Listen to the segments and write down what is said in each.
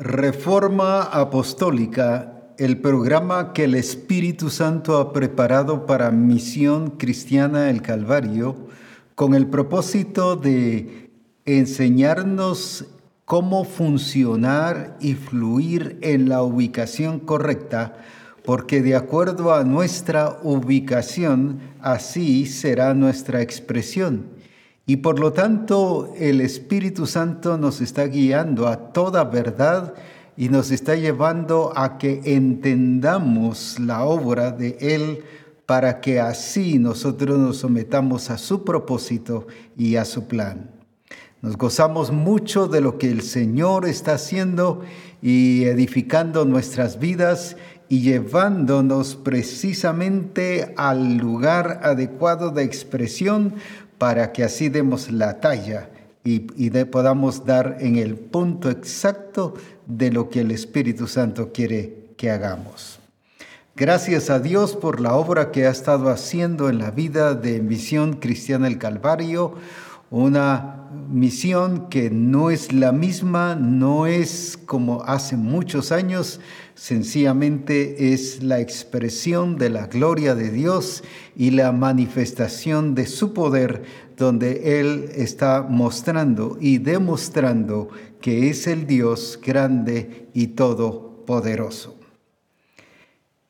Reforma Apostólica, el programa que el Espíritu Santo ha preparado para Misión Cristiana el Calvario, con el propósito de enseñarnos cómo funcionar y fluir en la ubicación correcta, porque de acuerdo a nuestra ubicación, así será nuestra expresión. Y por lo tanto el Espíritu Santo nos está guiando a toda verdad y nos está llevando a que entendamos la obra de Él para que así nosotros nos sometamos a su propósito y a su plan. Nos gozamos mucho de lo que el Señor está haciendo y edificando nuestras vidas y llevándonos precisamente al lugar adecuado de expresión para que así demos la talla y, podamos dar en el punto exacto de lo que el Espíritu Santo quiere que hagamos. Gracias a Dios por la obra que ha estado haciendo en la vida de Misión Cristiana el Calvario, una misión que no es la misma, no es como hace muchos años, sencillamente es la expresión de la gloria de Dios y la manifestación de su poder donde Él está mostrando y demostrando que es el Dios grande y todopoderoso.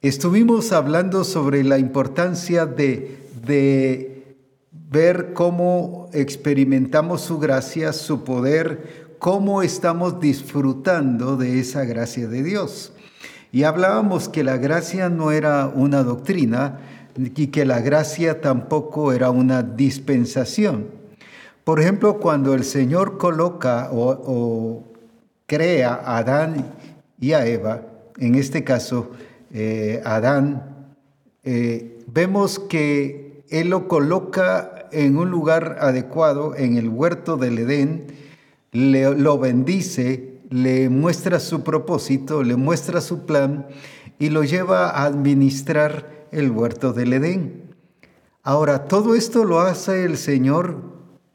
Estuvimos hablando sobre la importancia de, de ver cómo experimentamos su gracia, su poder, cómo estamos disfrutando de esa gracia de Dios. Y hablábamos que la gracia no era una doctrina y que la gracia tampoco era una dispensación. Por ejemplo, cuando el Señor coloca o, crea a Adán y a Eva, en este caso eh, Adán, eh, vemos que Él lo coloca en un lugar adecuado, en el huerto del Edén, le, lo bendice, le muestra su propósito, le muestra su plan y lo lleva a administrar el huerto del Edén. Ahora, todo esto lo hace el Señor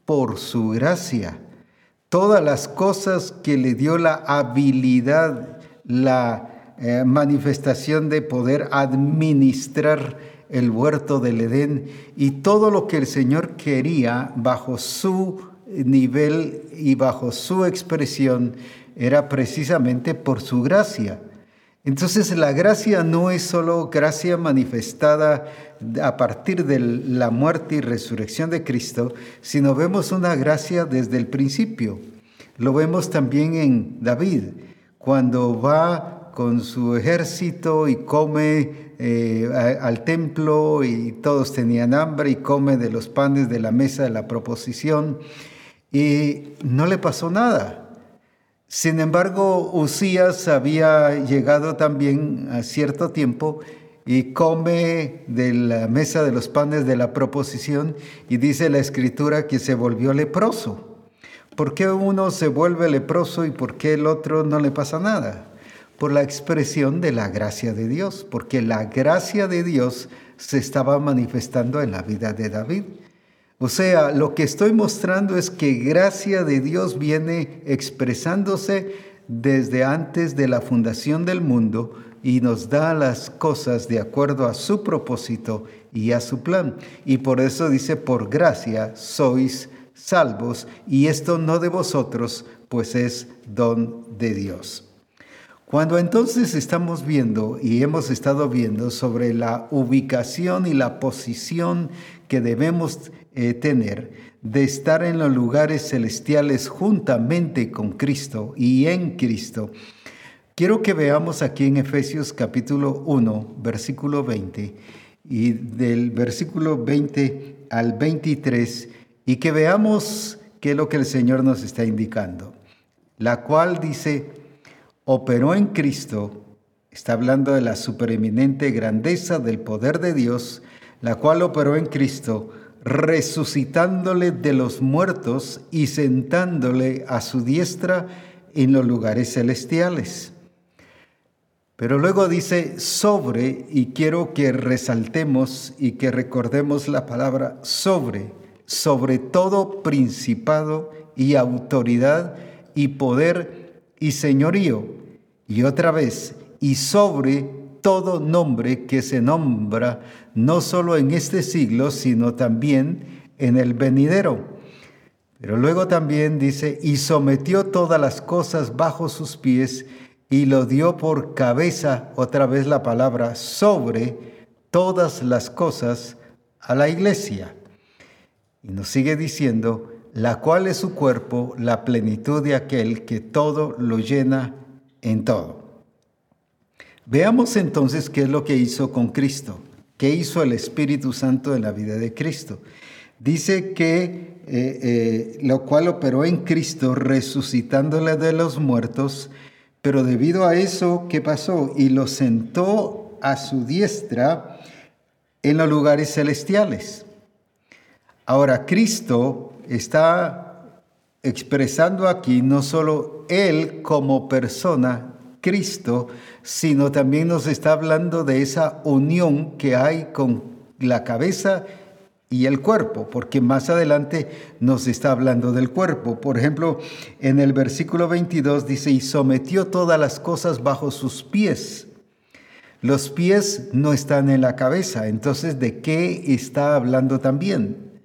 por su gracia. Todas las cosas que le dio la habilidad, la eh, manifestación de poder administrar el huerto del Edén y todo lo que el Señor quería bajo su nivel y bajo su expresión era precisamente por su gracia. Entonces la gracia no es solo gracia manifestada a partir de la muerte y resurrección de Cristo, sino vemos una gracia desde el principio. Lo vemos también en David, cuando va con su ejército y come eh, al templo y todos tenían hambre y come de los panes de la mesa de la proposición y no le pasó nada. Sin embargo, Usías había llegado también a cierto tiempo y come de la mesa de los panes de la proposición y dice la escritura que se volvió leproso. ¿Por qué uno se vuelve leproso y por qué el otro no le pasa nada? Por la expresión de la gracia de Dios, porque la gracia de Dios se estaba manifestando en la vida de David. O sea, lo que estoy mostrando es que gracia de Dios viene expresándose desde antes de la fundación del mundo y nos da las cosas de acuerdo a su propósito y a su plan. Y por eso dice, por gracia sois salvos, y esto no de vosotros, pues es don de Dios. Cuando entonces estamos viendo y hemos estado viendo sobre la ubicación y la posición que debemos tener de estar en los lugares celestiales juntamente con Cristo y en Cristo. Quiero que veamos aquí en Efesios capítulo 1, versículo 20, y del versículo 20 al 23, y que veamos qué es lo que el Señor nos está indicando. La cual dice, operó en Cristo, está hablando de la supereminente grandeza del poder de Dios, la cual operó en Cristo, resucitándole de los muertos y sentándole a su diestra en los lugares celestiales. Pero luego dice sobre, y quiero que resaltemos y que recordemos la palabra sobre, sobre todo principado y autoridad y poder y señorío Y otra vez, y sobre todo nombre que se nombra no solo en este siglo, sino también en el venidero. Pero luego también dice, y sometió todas las cosas bajo sus pies y lo dio por cabeza, otra vez la palabra, sobre todas las cosas a la iglesia. Y nos sigue diciendo, la cual es su cuerpo, la plenitud de aquel que todo lo llena en todo. Veamos entonces qué es lo que hizo con Cristo, qué hizo el Espíritu Santo en la vida de Cristo. Dice que eh, eh, lo cual operó en Cristo resucitándole de los muertos, pero debido a eso, ¿qué pasó? Y lo sentó a su diestra en los lugares celestiales. Ahora, Cristo está expresando aquí no solo Él como persona, Cristo, sino también nos está hablando de esa unión que hay con la cabeza y el cuerpo, porque más adelante nos está hablando del cuerpo. Por ejemplo, en el versículo 22 dice, y sometió todas las cosas bajo sus pies. Los pies no están en la cabeza, entonces ¿de qué está hablando también?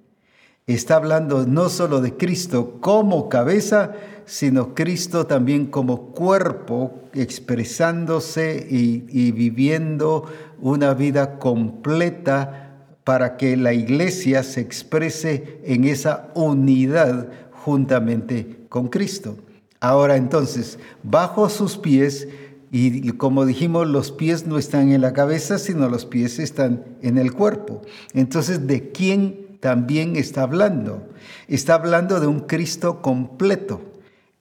Está hablando no solo de Cristo como cabeza, sino Cristo también como cuerpo, expresándose y, viviendo una vida completa para que la iglesia se exprese en esa unidad juntamente con Cristo. Ahora entonces, bajo sus pies, y como dijimos, los pies no están en la cabeza, sino los pies están en el cuerpo. Entonces, ¿de quién también está hablando? Está hablando de un Cristo completo,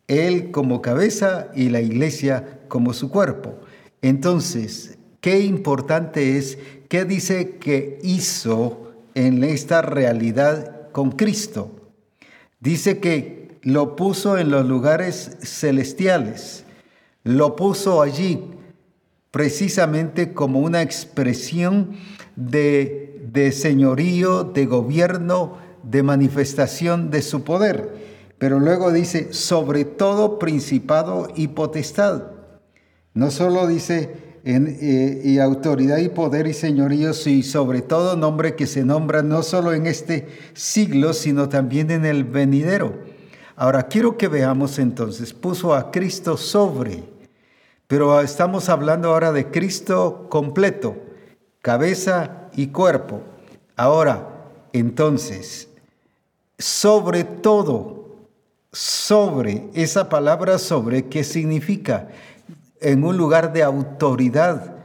Él como cabeza y la iglesia como su cuerpo. Entonces, qué importante es ¿Qué dice que hizo en esta realidad con Cristo? Dice que lo puso en los lugares celestiales, lo puso allí precisamente como una expresión de, de señorío, de gobierno, de manifestación de su poder. Pero luego dice, sobre todo principado y potestad. No solo dice eh, y autoridad y poder y señoríos y sobre todo nombre que se nombra no solo en este siglo, sino también en el venidero. Ahora quiero que veamos entonces, puso a Cristo sobre, pero estamos hablando ahora de Cristo completo, cabeza y cuerpo. Ahora, entonces, sobre todo, sobre, esa palabra sobre, ¿qué significa? en un lugar de autoridad,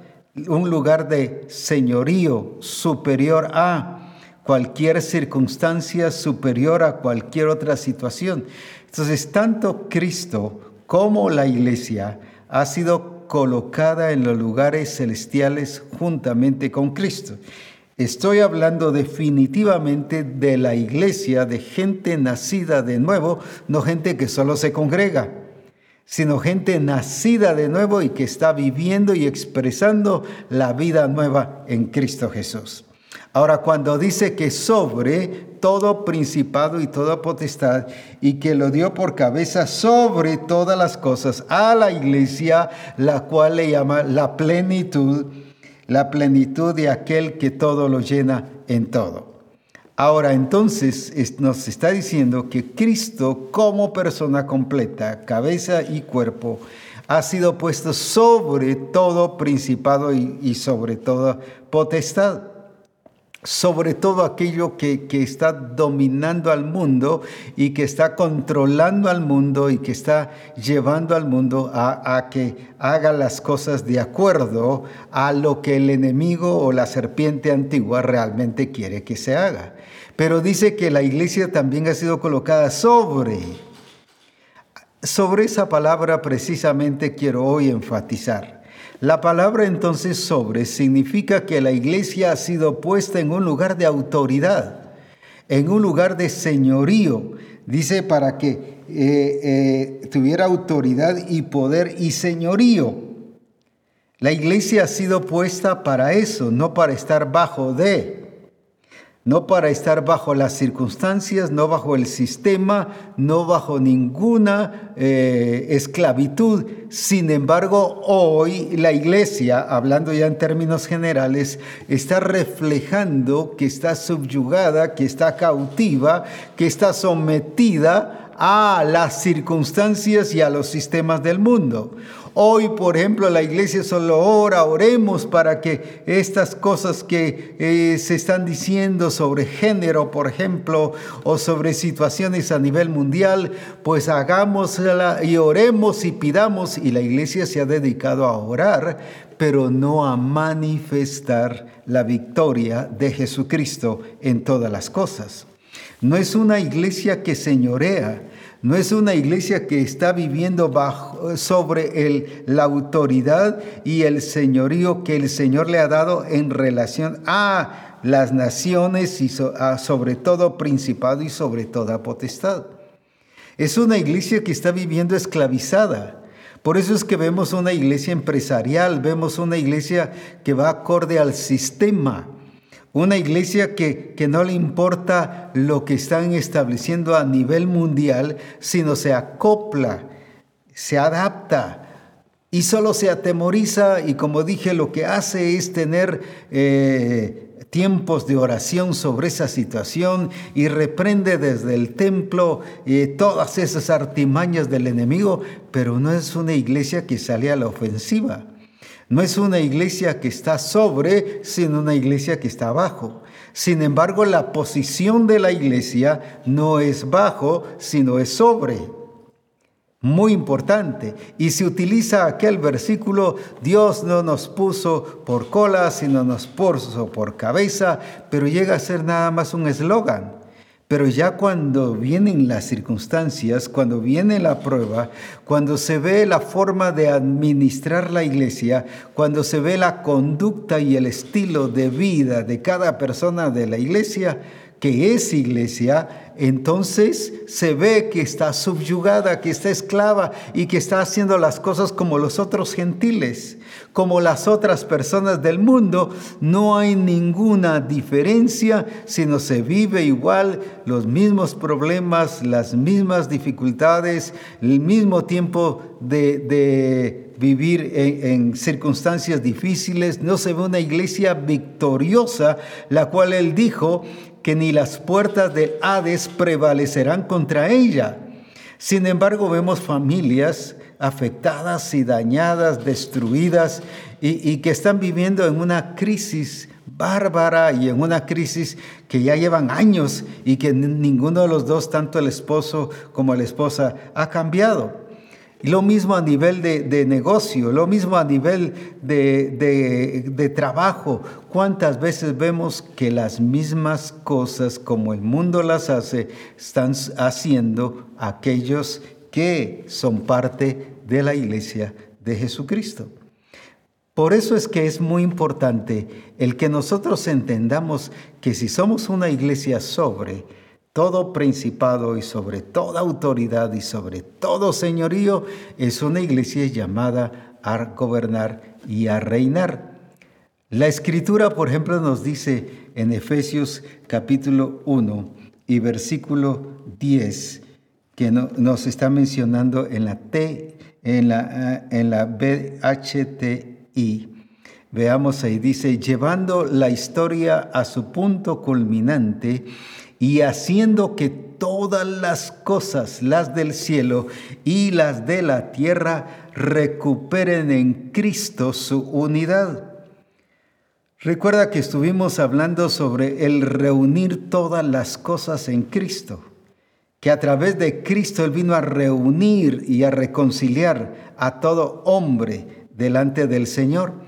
un lugar de señorío superior a cualquier circunstancia, superior a cualquier otra situación. Entonces, tanto Cristo como la iglesia ha sido colocada en los lugares celestiales juntamente con Cristo. Estoy hablando definitivamente de la iglesia, de gente nacida de nuevo, no gente que solo se congrega sino gente nacida de nuevo y que está viviendo y expresando la vida nueva en Cristo Jesús. Ahora, cuando dice que sobre todo principado y toda potestad y que lo dio por cabeza sobre todas las cosas a la iglesia, la cual le llama la plenitud, la plenitud de aquel que todo lo llena en todo. Ahora entonces nos está diciendo que Cristo como persona completa, cabeza y cuerpo, ha sido puesto sobre todo principado y, sobre toda potestad, sobre todo aquello que, está dominando al mundo y que está controlando al mundo y que está llevando al mundo a, a que haga las cosas de acuerdo a lo que el enemigo o la serpiente antigua realmente quiere que se haga. Pero dice que la iglesia también ha sido colocada sobre. Sobre esa palabra precisamente quiero hoy enfatizar. La palabra entonces sobre significa que la iglesia ha sido puesta en un lugar de autoridad, en un lugar de señorío. Dice para que eh, eh, tuviera autoridad y poder y señorío. La iglesia ha sido puesta para eso, no para estar bajo de. No para estar bajo las circunstancias, no bajo el sistema, no bajo ninguna eh, esclavitud. Sin embargo, hoy la iglesia, hablando ya en términos generales, está reflejando que está subyugada, que está cautiva, que está sometida a las circunstancias y a los sistemas del mundo. Hoy, por ejemplo, la iglesia solo ora, oremos para que estas cosas que eh, se están diciendo sobre género, por ejemplo, o sobre situaciones a nivel mundial, pues hagámosla y oremos y pidamos. Y la iglesia se ha dedicado a orar, pero no a manifestar la victoria de Jesucristo en todas las cosas. No es una iglesia que señorea, no es una iglesia que está viviendo bajo, sobre el, la autoridad y el señorío que el Señor le ha dado en relación a las naciones y sobre todo principado y sobre toda potestad. Es una iglesia que está viviendo esclavizada. Por eso es que vemos una iglesia empresarial, vemos una iglesia que va acorde al sistema. Una iglesia que, que, no le importa lo que están estableciendo a nivel mundial, sino se acopla, se adapta y solo se atemoriza y como dije, lo que hace es tener eh, tiempos de oración sobre esa situación y reprende desde el templo eh, todas esas artimañas del enemigo, pero no es una iglesia que sale a la ofensiva. No es una iglesia que está sobre, sino una iglesia que está abajo. Sin embargo, la posición de la iglesia no es bajo, sino es sobre. Muy importante. Y se utiliza aquel versículo, Dios no nos puso por cola, sino nos puso por cabeza, pero llega a ser nada más un eslogan. Pero ya cuando vienen las circunstancias, cuando viene la prueba, cuando se ve la forma de administrar la iglesia, cuando se ve la conducta y el estilo de vida de cada persona de la iglesia, que es iglesia, entonces se ve que está subyugada, que está esclava y que está haciendo las cosas como los otros gentiles, como las otras personas del mundo. No hay ninguna diferencia, sino se vive igual los mismos problemas, las mismas dificultades, el mismo tiempo de, vivir en, en, circunstancias difíciles. No se ve una iglesia victoriosa, la cual él dijo que ni las puertas del Hades prevalecerán contra ella. Sin embargo, vemos familias afectadas y dañadas, destruidas, y, que están viviendo en una crisis bárbara y en una crisis que ya llevan años y que ninguno de los dos, tanto el esposo como la esposa, ha cambiado. Lo mismo a nivel de, negocio, lo mismo a nivel de, trabajo. ¿Cuántas veces vemos que las mismas cosas como el mundo las hace están haciendo aquellos que son parte de la iglesia de Jesucristo? Por eso es que es muy importante el que nosotros entendamos que si somos una iglesia sobre, todo principado y sobre toda autoridad y sobre todo señorío es una iglesia llamada a gobernar y a reinar. La escritura, por ejemplo, nos dice en Efesios capítulo 1 y versículo 10, que nos está mencionando en la T, en la, en la BHTI. Veamos ahí, dice, llevando la historia a su punto culminante, y haciendo que todas las cosas, las del cielo y las de la tierra, recuperen en Cristo su unidad. Recuerda que estuvimos hablando sobre el reunir todas las cosas en Cristo, que a través de Cristo Él vino a reunir y a reconciliar a todo hombre delante del Señor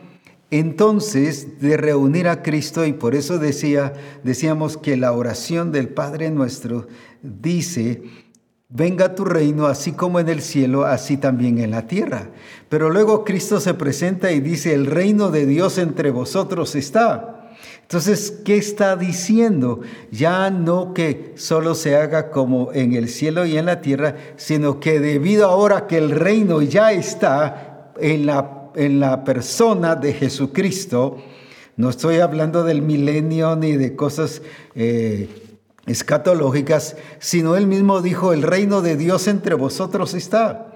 entonces de reunir a Cristo y por eso decía decíamos que la oración del Padre nuestro dice venga tu reino así como en el cielo así también en la tierra pero luego Cristo se presenta y dice el reino de Dios entre vosotros está entonces, ¿qué está diciendo? Ya no que solo se haga como en el cielo y en la tierra, sino que debido ahora que el reino ya está en la en la persona de Jesucristo, No estoy hablando del milenio ni de cosas eh, escatológicas, sino él mismo dijo, el reino de Dios entre vosotros está.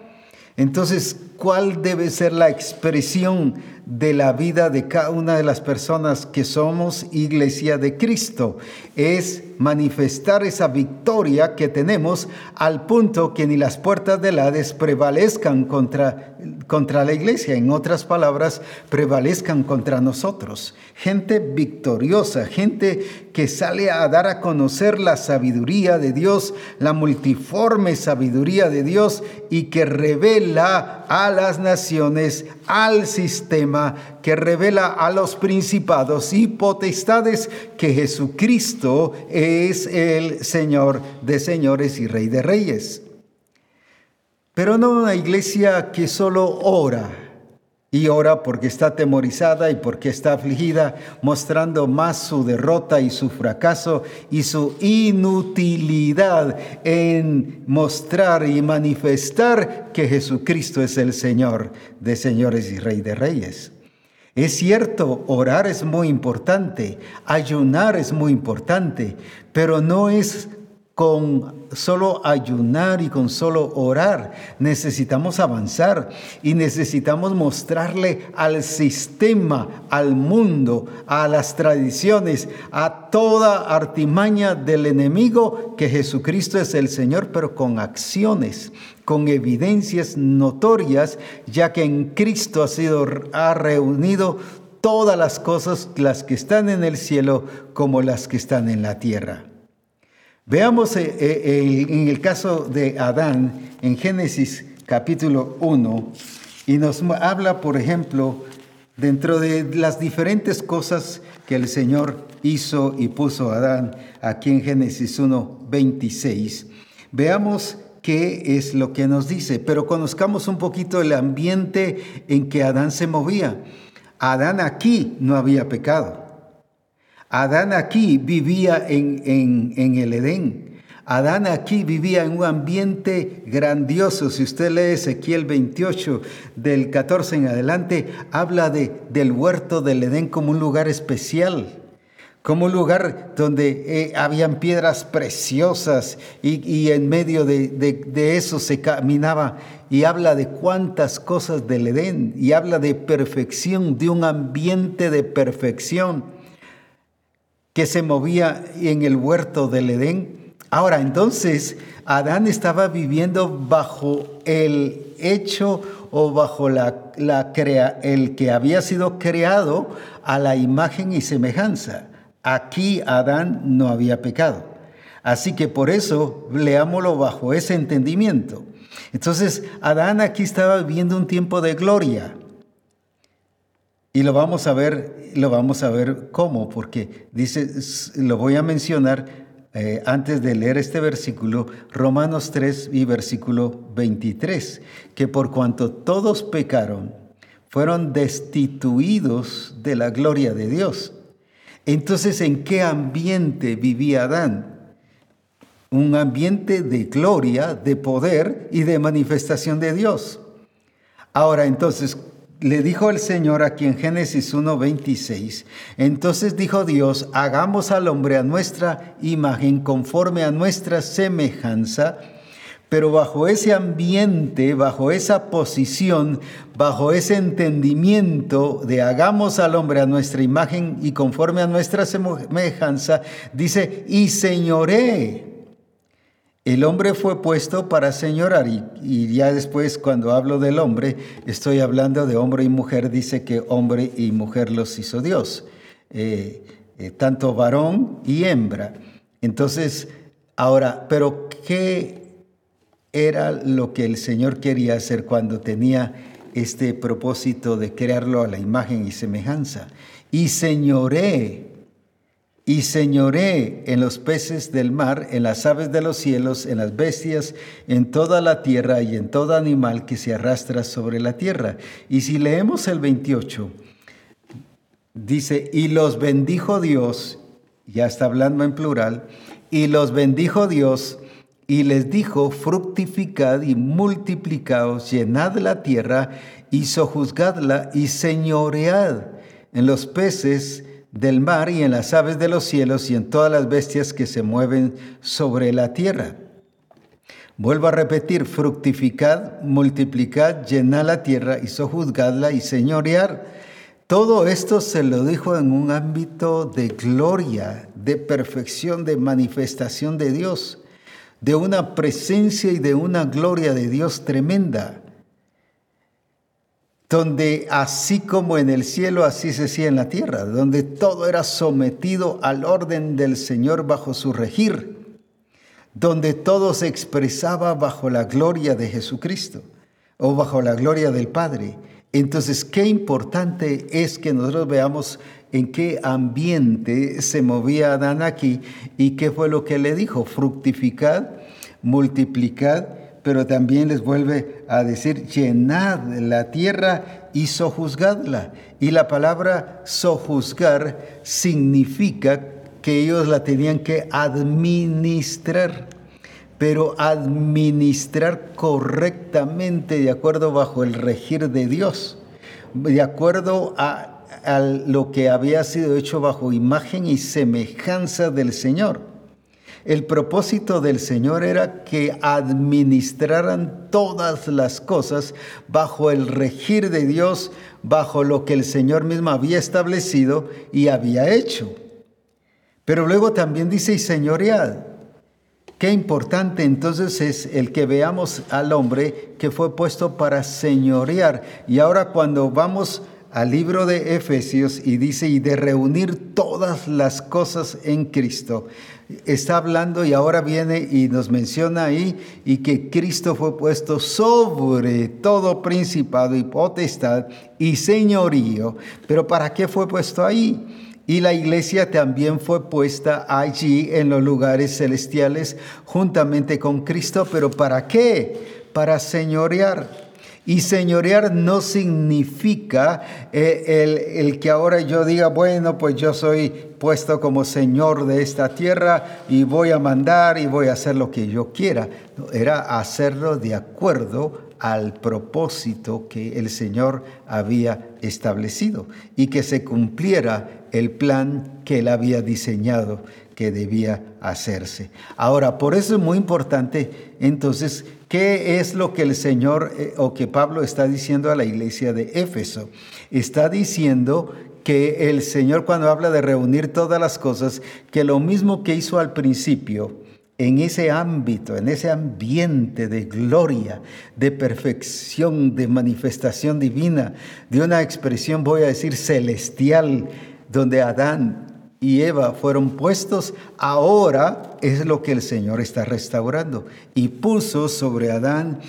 Entonces, ¿cuál debe ser la expresión de la vida de cada una de las personas que somos iglesia de Cristo? Es manifestar esa victoria que tenemos al punto que ni las puertas del Hades prevalezcan contra, contra la iglesia. En otras palabras, prevalezcan contra nosotros. Gente victoriosa, gente que sale a dar a conocer la sabiduría de Dios, la multiforme sabiduría de Dios y que revela a las naciones, al sistema, que revela a los principados y potestades que Jesucristo es el Señor de señores y Rey de reyes. Pero no una iglesia que solo ora y ora porque está atemorizada y porque está afligida, mostrando más su derrota y su fracaso y su inutilidad en mostrar y manifestar que Jesucristo es el Señor de señores y Rey de reyes. Es cierto, orar es muy importante, ayunar es muy importante, pero no es con solo ayunar y con solo orar. Necesitamos avanzar y necesitamos mostrarle al sistema, al mundo, a las tradiciones, a toda artimaña del enemigo que Jesucristo es el Señor, pero con acciones, con evidencias notorias, ya que en Cristo ha sido ha reunido todas las cosas, las que están en el cielo como las que están en la tierra. Veamos eh, eh, en el caso de Adán en Génesis capítulo 1 y nos habla, por ejemplo, dentro de las diferentes cosas que el Señor hizo y puso a Adán aquí en Génesis 1, 26. Veamos qué es lo que nos dice, pero conozcamos un poquito el ambiente en que Adán se movía. Adán aquí no había pecado. Adán aquí vivía en, en, el Edén. Adán aquí vivía en un ambiente grandioso. Si usted lee Ezequiel 28 del 14 en adelante, habla de, del huerto del Edén como un lugar especial, como un lugar donde eh, habían piedras preciosas y, y en medio de, de, de, eso se caminaba y habla de cuántas cosas del Edén y habla de perfección, de un ambiente de perfección que se movía en el huerto del Edén. Ahora, entonces, Adán estaba viviendo bajo el hecho o bajo la, la crea, el que había sido creado a la imagen y semejanza. Aquí Adán no había pecado. Así que por eso leámoslo bajo ese entendimiento. Entonces, Adán aquí estaba viviendo un tiempo de gloria. Y lo vamos a ver, lo vamos a ver cómo, porque dice, lo voy a mencionar eh, antes de leer este versículo, Romanos 3 y versículo 23, que por cuanto todos pecaron, fueron destituidos de la gloria de Dios. Entonces, ¿en qué ambiente vivía Adán? Un ambiente de gloria, de poder y de manifestación de Dios. Ahora, entonces, le dijo el Señor aquí en Génesis 1:26, entonces dijo Dios, hagamos al hombre a nuestra imagen, conforme a nuestra semejanza, pero bajo ese ambiente, bajo esa posición, bajo ese entendimiento de hagamos al hombre a nuestra imagen y conforme a nuestra semejanza, dice, y señoré el hombre fue puesto para señorar y, ya después cuando hablo del hombre, estoy hablando de hombre y mujer, dice que hombre y mujer los hizo Dios, eh, eh, tanto varón y hembra. Entonces, ahora, pero ¿qué era lo que el Señor quería hacer cuando tenía este propósito de crearlo a la imagen y semejanza? Y señoré y señoré en los peces del mar, en las aves de los cielos, en las bestias, en toda la tierra y en todo animal que se arrastra sobre la tierra. Y si leemos el 28, dice, y los bendijo Dios, ya está hablando en plural, y los bendijo Dios y les dijo, fructificad y multiplicaos, llenad la tierra y sojuzgadla y señoread en los peces, del mar y en las aves de los cielos y en todas las bestias que se mueven sobre la tierra. Vuelvo a repetir, fructificad, multiplicad, llenad la tierra y sojuzgadla y señorear. Todo esto se lo dijo en un ámbito de gloria, de perfección, de manifestación de Dios, de una presencia y de una gloria de Dios tremenda donde así como en el cielo, así se hacía en la tierra, donde todo era sometido al orden del Señor bajo su regir, donde todo se expresaba bajo la gloria de Jesucristo o bajo la gloria del Padre. Entonces, qué importante es que nosotros veamos en qué ambiente se movía Adán aquí y qué fue lo que le dijo, fructificad, multiplicad pero también les vuelve a decir, llenad la tierra y sojuzgadla. Y la palabra sojuzgar significa que ellos la tenían que administrar, pero administrar correctamente de acuerdo bajo el regir de Dios, de acuerdo a, a lo que había sido hecho bajo imagen y semejanza del Señor. El propósito del Señor era que administraran todas las cosas bajo el regir de Dios, bajo lo que el Señor mismo había establecido y había hecho. Pero luego también dice, y señoread. Qué importante entonces es el que veamos al hombre que fue puesto para señorear. Y ahora cuando vamos al libro de Efesios y dice, y de reunir todas las cosas en Cristo. Está hablando y ahora viene y nos menciona ahí y que Cristo fue puesto sobre todo principado y potestad y señorío. Pero ¿para qué fue puesto ahí? Y la iglesia también fue puesta allí en los lugares celestiales juntamente con Cristo. ¿Pero para qué? Para señorear. Y señorear no significa eh, el, que ahora yo diga, bueno, pues yo soy puesto como señor de esta tierra y voy a mandar y voy a hacer lo que yo quiera. era hacerlo de acuerdo al propósito que el Señor había establecido y que se cumpliera el plan que él había diseñado que debía hacerse. Ahora, por eso es muy importante entonces ¿Qué es lo que el Señor eh, o que Pablo está diciendo a la iglesia de Éfeso? Está diciendo que el Señor cuando habla de reunir todas las cosas, que lo mismo que hizo al principio, en ese ámbito, en ese ambiente de gloria, de perfección, de manifestación divina, de una expresión, voy a decir, celestial, donde Adán y Eva fueron puestos, ahora es lo que el Señor está restaurando. Y puso sobre Adán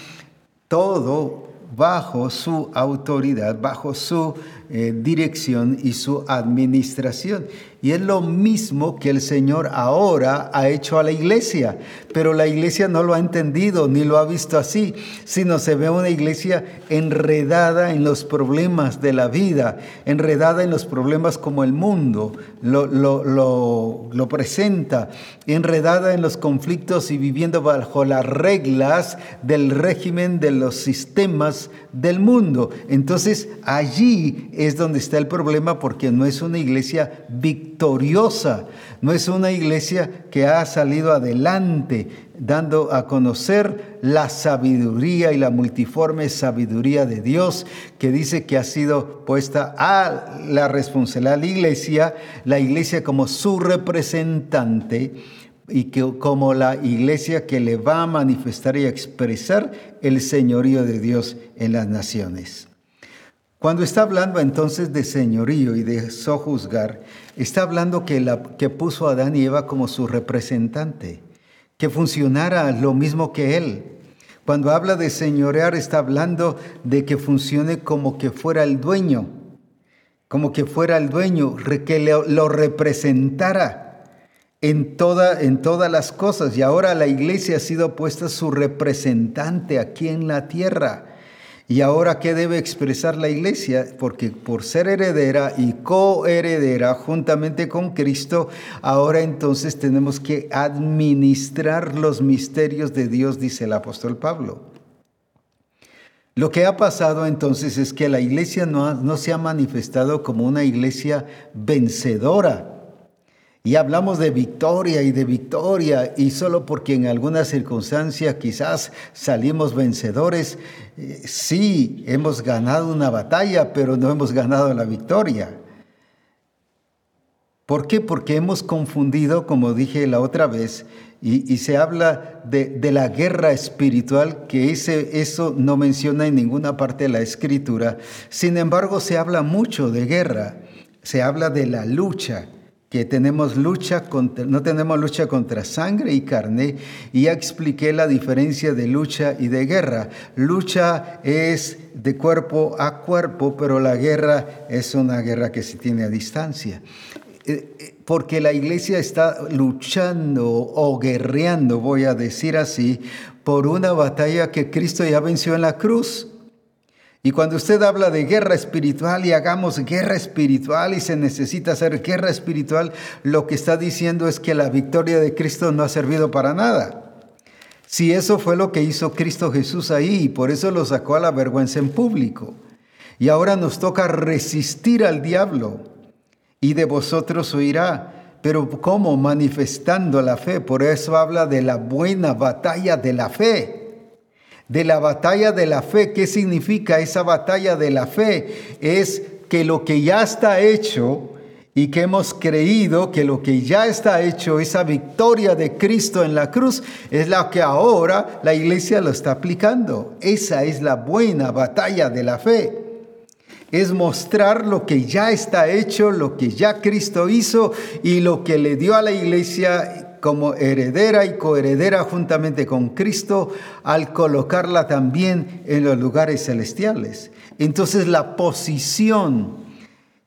todo bajo su autoridad, bajo su eh, dirección y su administración. Y es lo mismo que el Señor ahora ha hecho a la iglesia, pero la iglesia no lo ha entendido ni lo ha visto así, sino se ve una iglesia enredada en los problemas de la vida, enredada en los problemas como el mundo lo, lo, lo, lo presenta, enredada en los conflictos y viviendo bajo las reglas del régimen de los sistemas del mundo. Entonces allí es donde está el problema porque no es una iglesia victoriosa, no es una iglesia que ha salido adelante dando a conocer la sabiduría y la multiforme sabiduría de Dios que dice que ha sido puesta a la responsabilidad de la iglesia, la iglesia como su representante y que como la iglesia que le va a manifestar y expresar el señorío de Dios en las naciones. Cuando está hablando entonces de señorío y de sojuzgar, está hablando que, la, que puso a Adán y Eva como su representante, que funcionara lo mismo que él. Cuando habla de señorear, está hablando de que funcione como que fuera el dueño, como que fuera el dueño, que lo representara en, toda, en todas las cosas. Y ahora la iglesia ha sido puesta su representante aquí en la tierra. Y ahora, ¿qué debe expresar la iglesia? Porque por ser heredera y coheredera juntamente con Cristo, ahora entonces tenemos que administrar los misterios de Dios, dice el apóstol Pablo. Lo que ha pasado entonces es que la iglesia no, no se ha manifestado como una iglesia vencedora. Y hablamos de victoria y de victoria, y solo porque en alguna circunstancia quizás salimos vencedores, eh, sí, hemos ganado una batalla, pero no hemos ganado la victoria. ¿Por qué? Porque hemos confundido, como dije la otra vez, y, se habla de, la guerra espiritual, que ese, eso no menciona en ninguna parte de la escritura. Sin embargo, se habla mucho de guerra, se habla de la lucha que tenemos lucha no tenemos lucha contra sangre y carne, y ya expliqué la diferencia de lucha y de guerra. Lucha es de cuerpo a cuerpo, pero la guerra es una guerra que se tiene a distancia. Eh, eh, porque la iglesia está luchando o guerreando, voy a decir así, por una batalla que Cristo ya venció en la cruz. Y cuando usted habla de guerra espiritual y hagamos guerra espiritual y se necesita hacer guerra espiritual, lo que está diciendo es que la victoria de Cristo no ha servido para nada. Si eso fue lo que hizo Cristo Jesús ahí, y por eso lo sacó a la vergüenza en público. Y ahora nos toca resistir al diablo y de vosotros oirá. Pero ¿cómo? Manifestando la fe. Por eso habla de la buena batalla de la fe. De la batalla de la fe. ¿Qué significa esa batalla de la fe? Es que lo que ya está hecho y que hemos creído que lo que ya está hecho, esa victoria de Cristo en la cruz, es la que ahora la iglesia lo está aplicando. Esa es la buena batalla de la fe es mostrar lo que ya está hecho, lo que ya Cristo hizo y lo que le dio a la iglesia como heredera y coheredera juntamente con Cristo al colocarla también en los lugares celestiales. Entonces la posición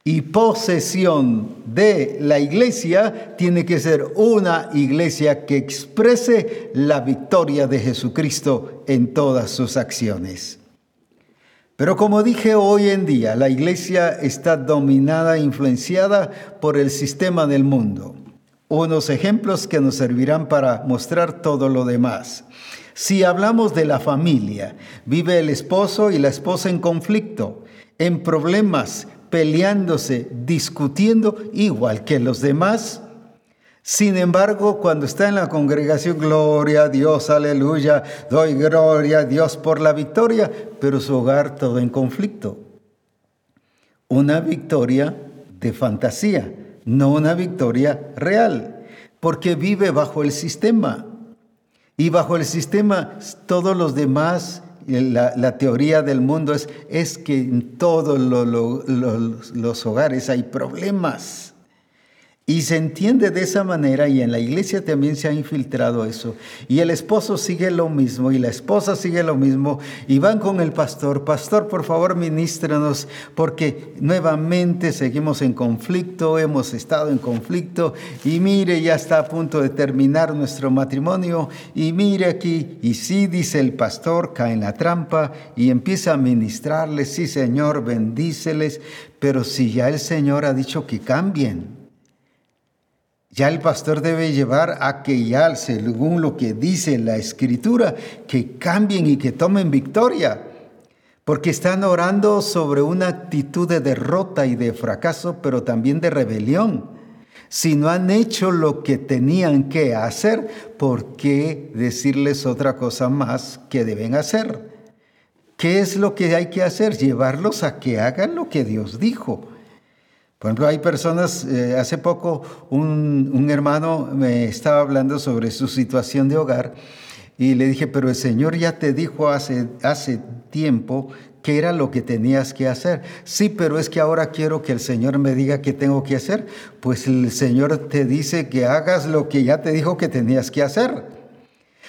y posesión de la iglesia tiene que ser una iglesia que exprese la victoria de Jesucristo en todas sus acciones. Pero como dije hoy en día, la iglesia está dominada e influenciada por el sistema del mundo. Unos ejemplos que nos servirán para mostrar todo lo demás. Si hablamos de la familia, vive el esposo y la esposa en conflicto, en problemas, peleándose, discutiendo, igual que los demás. Sin embargo, cuando está en la congregación, gloria a Dios, aleluya, doy gloria a Dios por la victoria, pero su hogar todo en conflicto. Una victoria de fantasía, no una victoria real, porque vive bajo el sistema. Y bajo el sistema, todos los demás, la, teoría del mundo es, es que en todos los hogares hay problemas. Y se entiende de esa manera y en la iglesia también se ha infiltrado eso. Y el esposo sigue lo mismo y la esposa sigue lo mismo y van con el pastor, pastor, por favor, ministranos, porque nuevamente seguimos en conflicto, hemos estado en conflicto y mire, ya está a punto de terminar nuestro matrimonio y mire aquí, y sí, dice el pastor, cae en la trampa y empieza a ministrarles, sí, Señor, bendíceles, pero si ya el Señor ha dicho que cambien, ya el pastor debe llevar a que ya, según lo que dice la escritura, que cambien y que tomen victoria, porque están orando sobre una actitud de derrota y de fracaso, pero también de rebelión. Si no han hecho lo que tenían que hacer, ¿por qué decirles otra cosa más que deben hacer? ¿Qué es lo que hay que hacer? Llevarlos a que hagan lo que Dios dijo. Por ejemplo, hay personas, eh, hace poco un, hermano me estaba hablando sobre su situación de hogar y le dije, pero el Señor ya te dijo hace, hace tiempo qué era lo que tenías que hacer. Sí, pero es que ahora quiero que el Señor me diga qué tengo que hacer. Pues el Señor te dice que hagas lo que ya te dijo que tenías que hacer.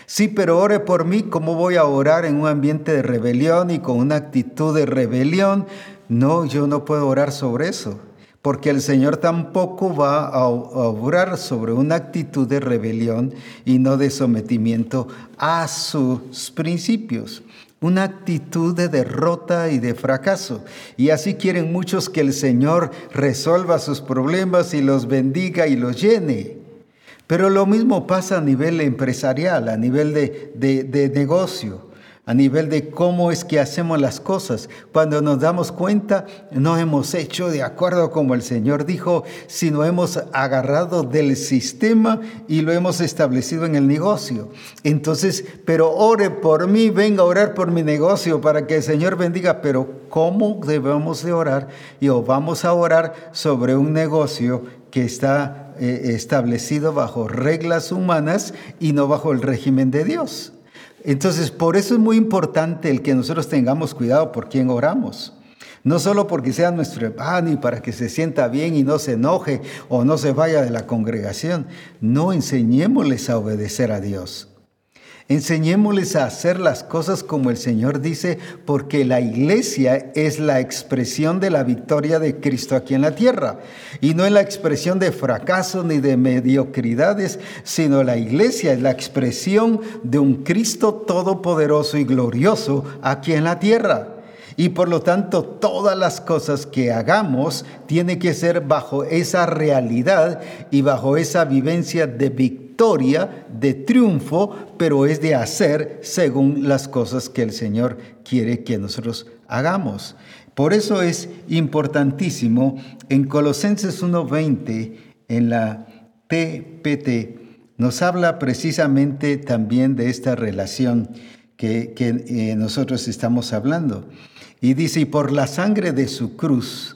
Sí, pero ore por mí, ¿cómo voy a orar en un ambiente de rebelión y con una actitud de rebelión? No, yo no puedo orar sobre eso porque el Señor tampoco va a obrar sobre una actitud de rebelión y no de sometimiento a sus principios una actitud de derrota y de fracaso. Y así quieren muchos que el Señor resuelva sus problemas y los bendiga y los llene. Pero lo mismo pasa a nivel empresarial, a nivel de, de negocio. A nivel de cómo es que hacemos las cosas. Cuando nos damos cuenta, no hemos hecho de acuerdo como el Señor dijo, sino hemos agarrado del sistema y lo hemos establecido en el negocio. Entonces, pero ore por mí, venga a orar por mi negocio para que el Señor bendiga, pero ¿cómo debemos de orar? Y vamos a orar sobre un negocio que está eh, establecido bajo reglas humanas y no bajo el régimen de Dios. Entonces, por eso es muy importante el que nosotros tengamos cuidado por quién oramos. No solo porque sea nuestro hermano y para que se sienta bien y no se enoje o no se vaya de la congregación. No enseñémosles a obedecer a Dios. Enseñémosles a hacer las cosas como el Señor dice, porque la iglesia es la expresión de la victoria de Cristo aquí en la tierra. Y no es la expresión de fracaso ni de mediocridades, sino la iglesia es la expresión de un Cristo todopoderoso y glorioso aquí en la tierra. Y por lo tanto, todas las cosas que hagamos tienen que ser bajo esa realidad y bajo esa vivencia de victoria, de triunfo, pero es de hacer según las cosas que el Señor quiere que nosotros hagamos. Por eso es importantísimo en Colosenses 1.20, en la TPT, nos habla precisamente también de esta relación que, eh, nosotros estamos hablando. Y dice, y por la sangre de su cruz,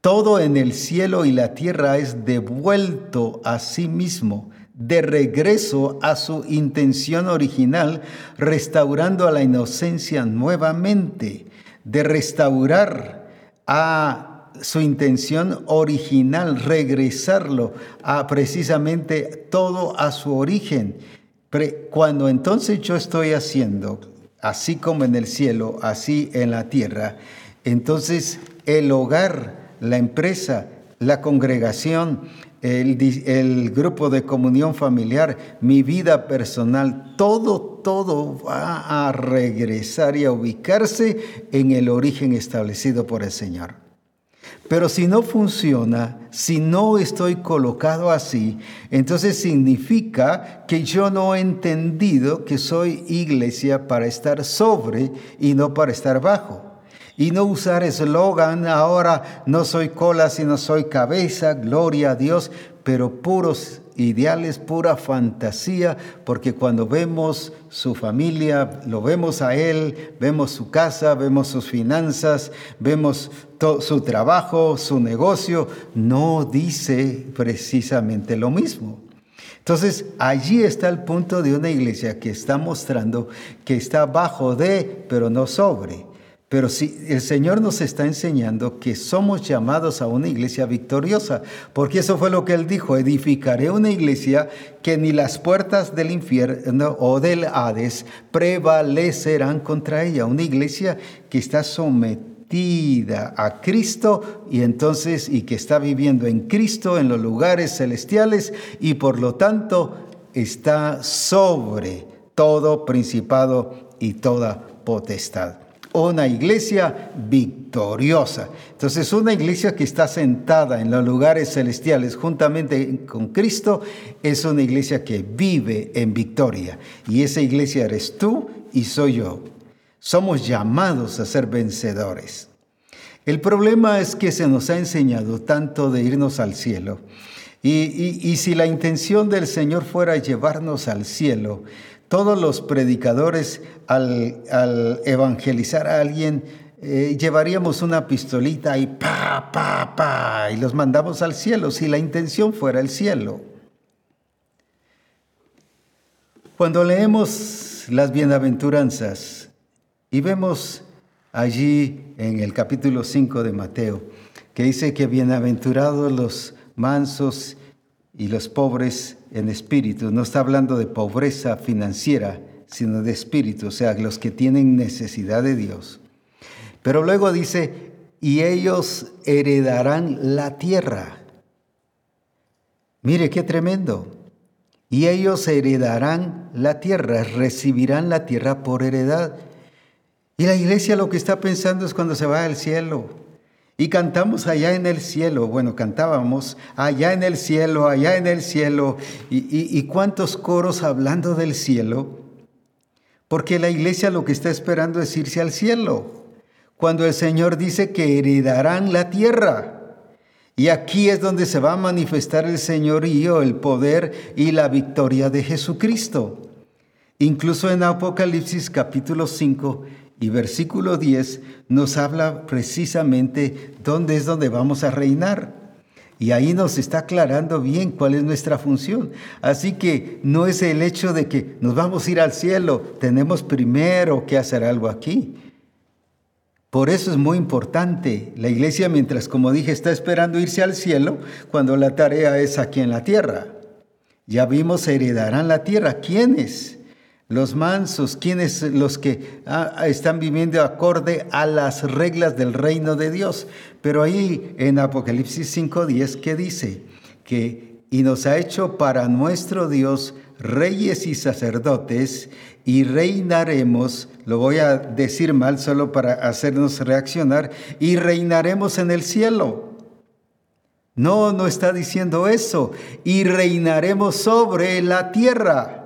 todo en el cielo y la tierra es devuelto a sí mismo, de regreso a su intención original, restaurando a la inocencia nuevamente, de restaurar a su intención original, regresarlo a precisamente todo a su origen. Cuando entonces yo estoy haciendo así como en el cielo, así en la tierra. Entonces el hogar, la empresa, la congregación, el, grupo de comunión familiar, mi vida personal, todo, todo va a regresar y a ubicarse en el origen establecido por el Señor. Pero si no funciona, si no estoy colocado así, entonces significa que yo no he entendido que soy iglesia para estar sobre y no para estar bajo. Y no usar eslogan, ahora no soy cola, sino soy cabeza, gloria a Dios, pero puros ideales, pura fantasía, porque cuando vemos su familia, lo vemos a él, vemos su casa, vemos sus finanzas, vemos su trabajo, su negocio, no dice precisamente lo mismo. Entonces, allí está el punto de una iglesia que está mostrando que está bajo de, pero no sobre. Pero si el Señor nos está enseñando que somos llamados a una iglesia victoriosa, porque eso fue lo que Él dijo, edificaré una iglesia que ni las puertas del infierno o del Hades prevalecerán contra ella, una iglesia que está sometida a Cristo y entonces y que está viviendo en Cristo en los lugares celestiales y por lo tanto está sobre todo principado y toda potestad una iglesia victoriosa. Entonces, una iglesia que está sentada en los lugares celestiales juntamente con Cristo es una iglesia que vive en victoria. Y esa iglesia eres tú y soy yo. Somos llamados a ser vencedores. El problema es que se nos ha enseñado tanto de irnos al cielo. Y, y si la intención del Señor fuera llevarnos al cielo, todos los predicadores al, evangelizar a alguien eh, llevaríamos una pistolita y pa, pa, pa, y los mandamos al cielo si la intención fuera el cielo. Cuando leemos las bienaventuranzas y vemos allí en el capítulo 5 de Mateo, que dice que bienaventurados los mansos y los pobres en espíritu, no está hablando de pobreza financiera, sino de espíritu, o sea, los que tienen necesidad de Dios. Pero luego dice, y ellos heredarán la tierra. Mire qué tremendo. Y ellos heredarán la tierra, recibirán la tierra por heredad. Y la iglesia lo que está pensando es cuando se va al cielo. Y cantamos allá en el cielo, bueno, cantábamos allá en el cielo, allá en el cielo, y, cuántos coros hablando del cielo, Porque la iglesia lo que está esperando es irse al cielo. Cuando el Señor dice que heredarán la tierra. Y aquí es donde se va a manifestar el señorío, el poder y la victoria de Jesucristo. Incluso en Apocalipsis capítulo 5 y versículo 10 nos habla precisamente dónde es donde vamos a reinar. Y ahí nos está aclarando bien cuál es nuestra función. Así que no es el hecho de que nos vamos a ir al cielo, tenemos primero que hacer algo aquí. Por eso es muy importante. La iglesia, mientras, como dije, está esperando irse al cielo, cuando la tarea es aquí en la tierra. Ya vimos, heredarán la tierra. ¿Quiénes? Los mansos, quienes los que ah, están viviendo acorde a las reglas del reino de Dios. Pero ahí en Apocalipsis 5:10, ¿qué dice? Que y nos ha hecho para nuestro Dios reyes y sacerdotes y reinaremos, lo voy a decir mal solo para hacernos reaccionar, y reinaremos en el cielo. No, no está diciendo eso, y reinaremos sobre la tierra.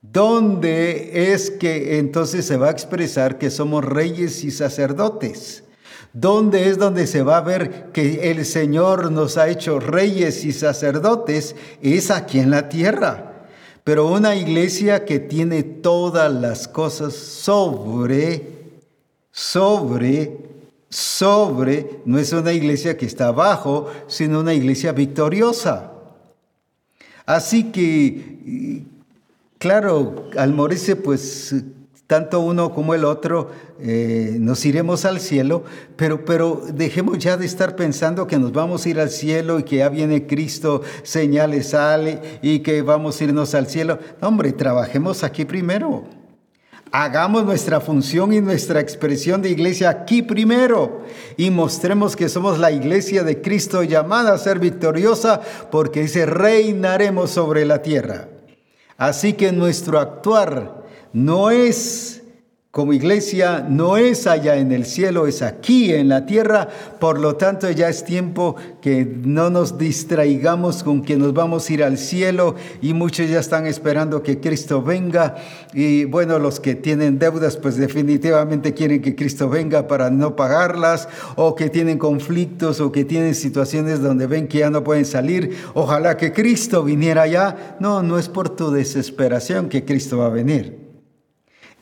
¿Dónde es que entonces se va a expresar que somos reyes y sacerdotes? ¿Dónde es donde se va a ver que el Señor nos ha hecho reyes y sacerdotes? Es aquí en la tierra. Pero una iglesia que tiene todas las cosas sobre, sobre, sobre, no es una iglesia que está abajo, sino una iglesia victoriosa. Así que Claro, al morirse, pues tanto uno como el otro eh, nos iremos al cielo, pero, pero dejemos ya de estar pensando que nos vamos a ir al cielo y que ya viene Cristo, señales sale y que vamos a irnos al cielo. hombre, trabajemos aquí primero. Hagamos nuestra función y nuestra expresión de iglesia aquí primero y mostremos que somos la iglesia de Cristo llamada a ser victoriosa porque dice reinaremos sobre la tierra. Así que nuestro actuar no es como iglesia, no es allá en el cielo, es aquí en la tierra. Por lo tanto, ya es tiempo que no nos distraigamos con que nos vamos a ir al cielo y muchos ya están esperando que Cristo venga. Y bueno, los que tienen deudas, pues definitivamente quieren que Cristo venga para no pagarlas o que tienen conflictos o que tienen situaciones donde ven que ya no pueden salir. Ojalá que Cristo viniera ya. No, no es por tu desesperación que Cristo va a venir.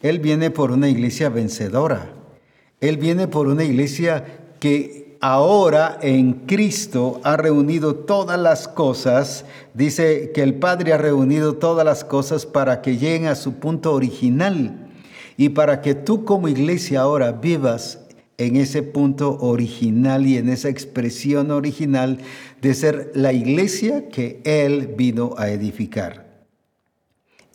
Él viene por una iglesia vencedora. Él viene por una iglesia que ahora en Cristo ha reunido todas las cosas. Dice que el Padre ha reunido todas las cosas para que lleguen a su punto original y para que tú como iglesia ahora vivas en ese punto original y en esa expresión original de ser la iglesia que Él vino a edificar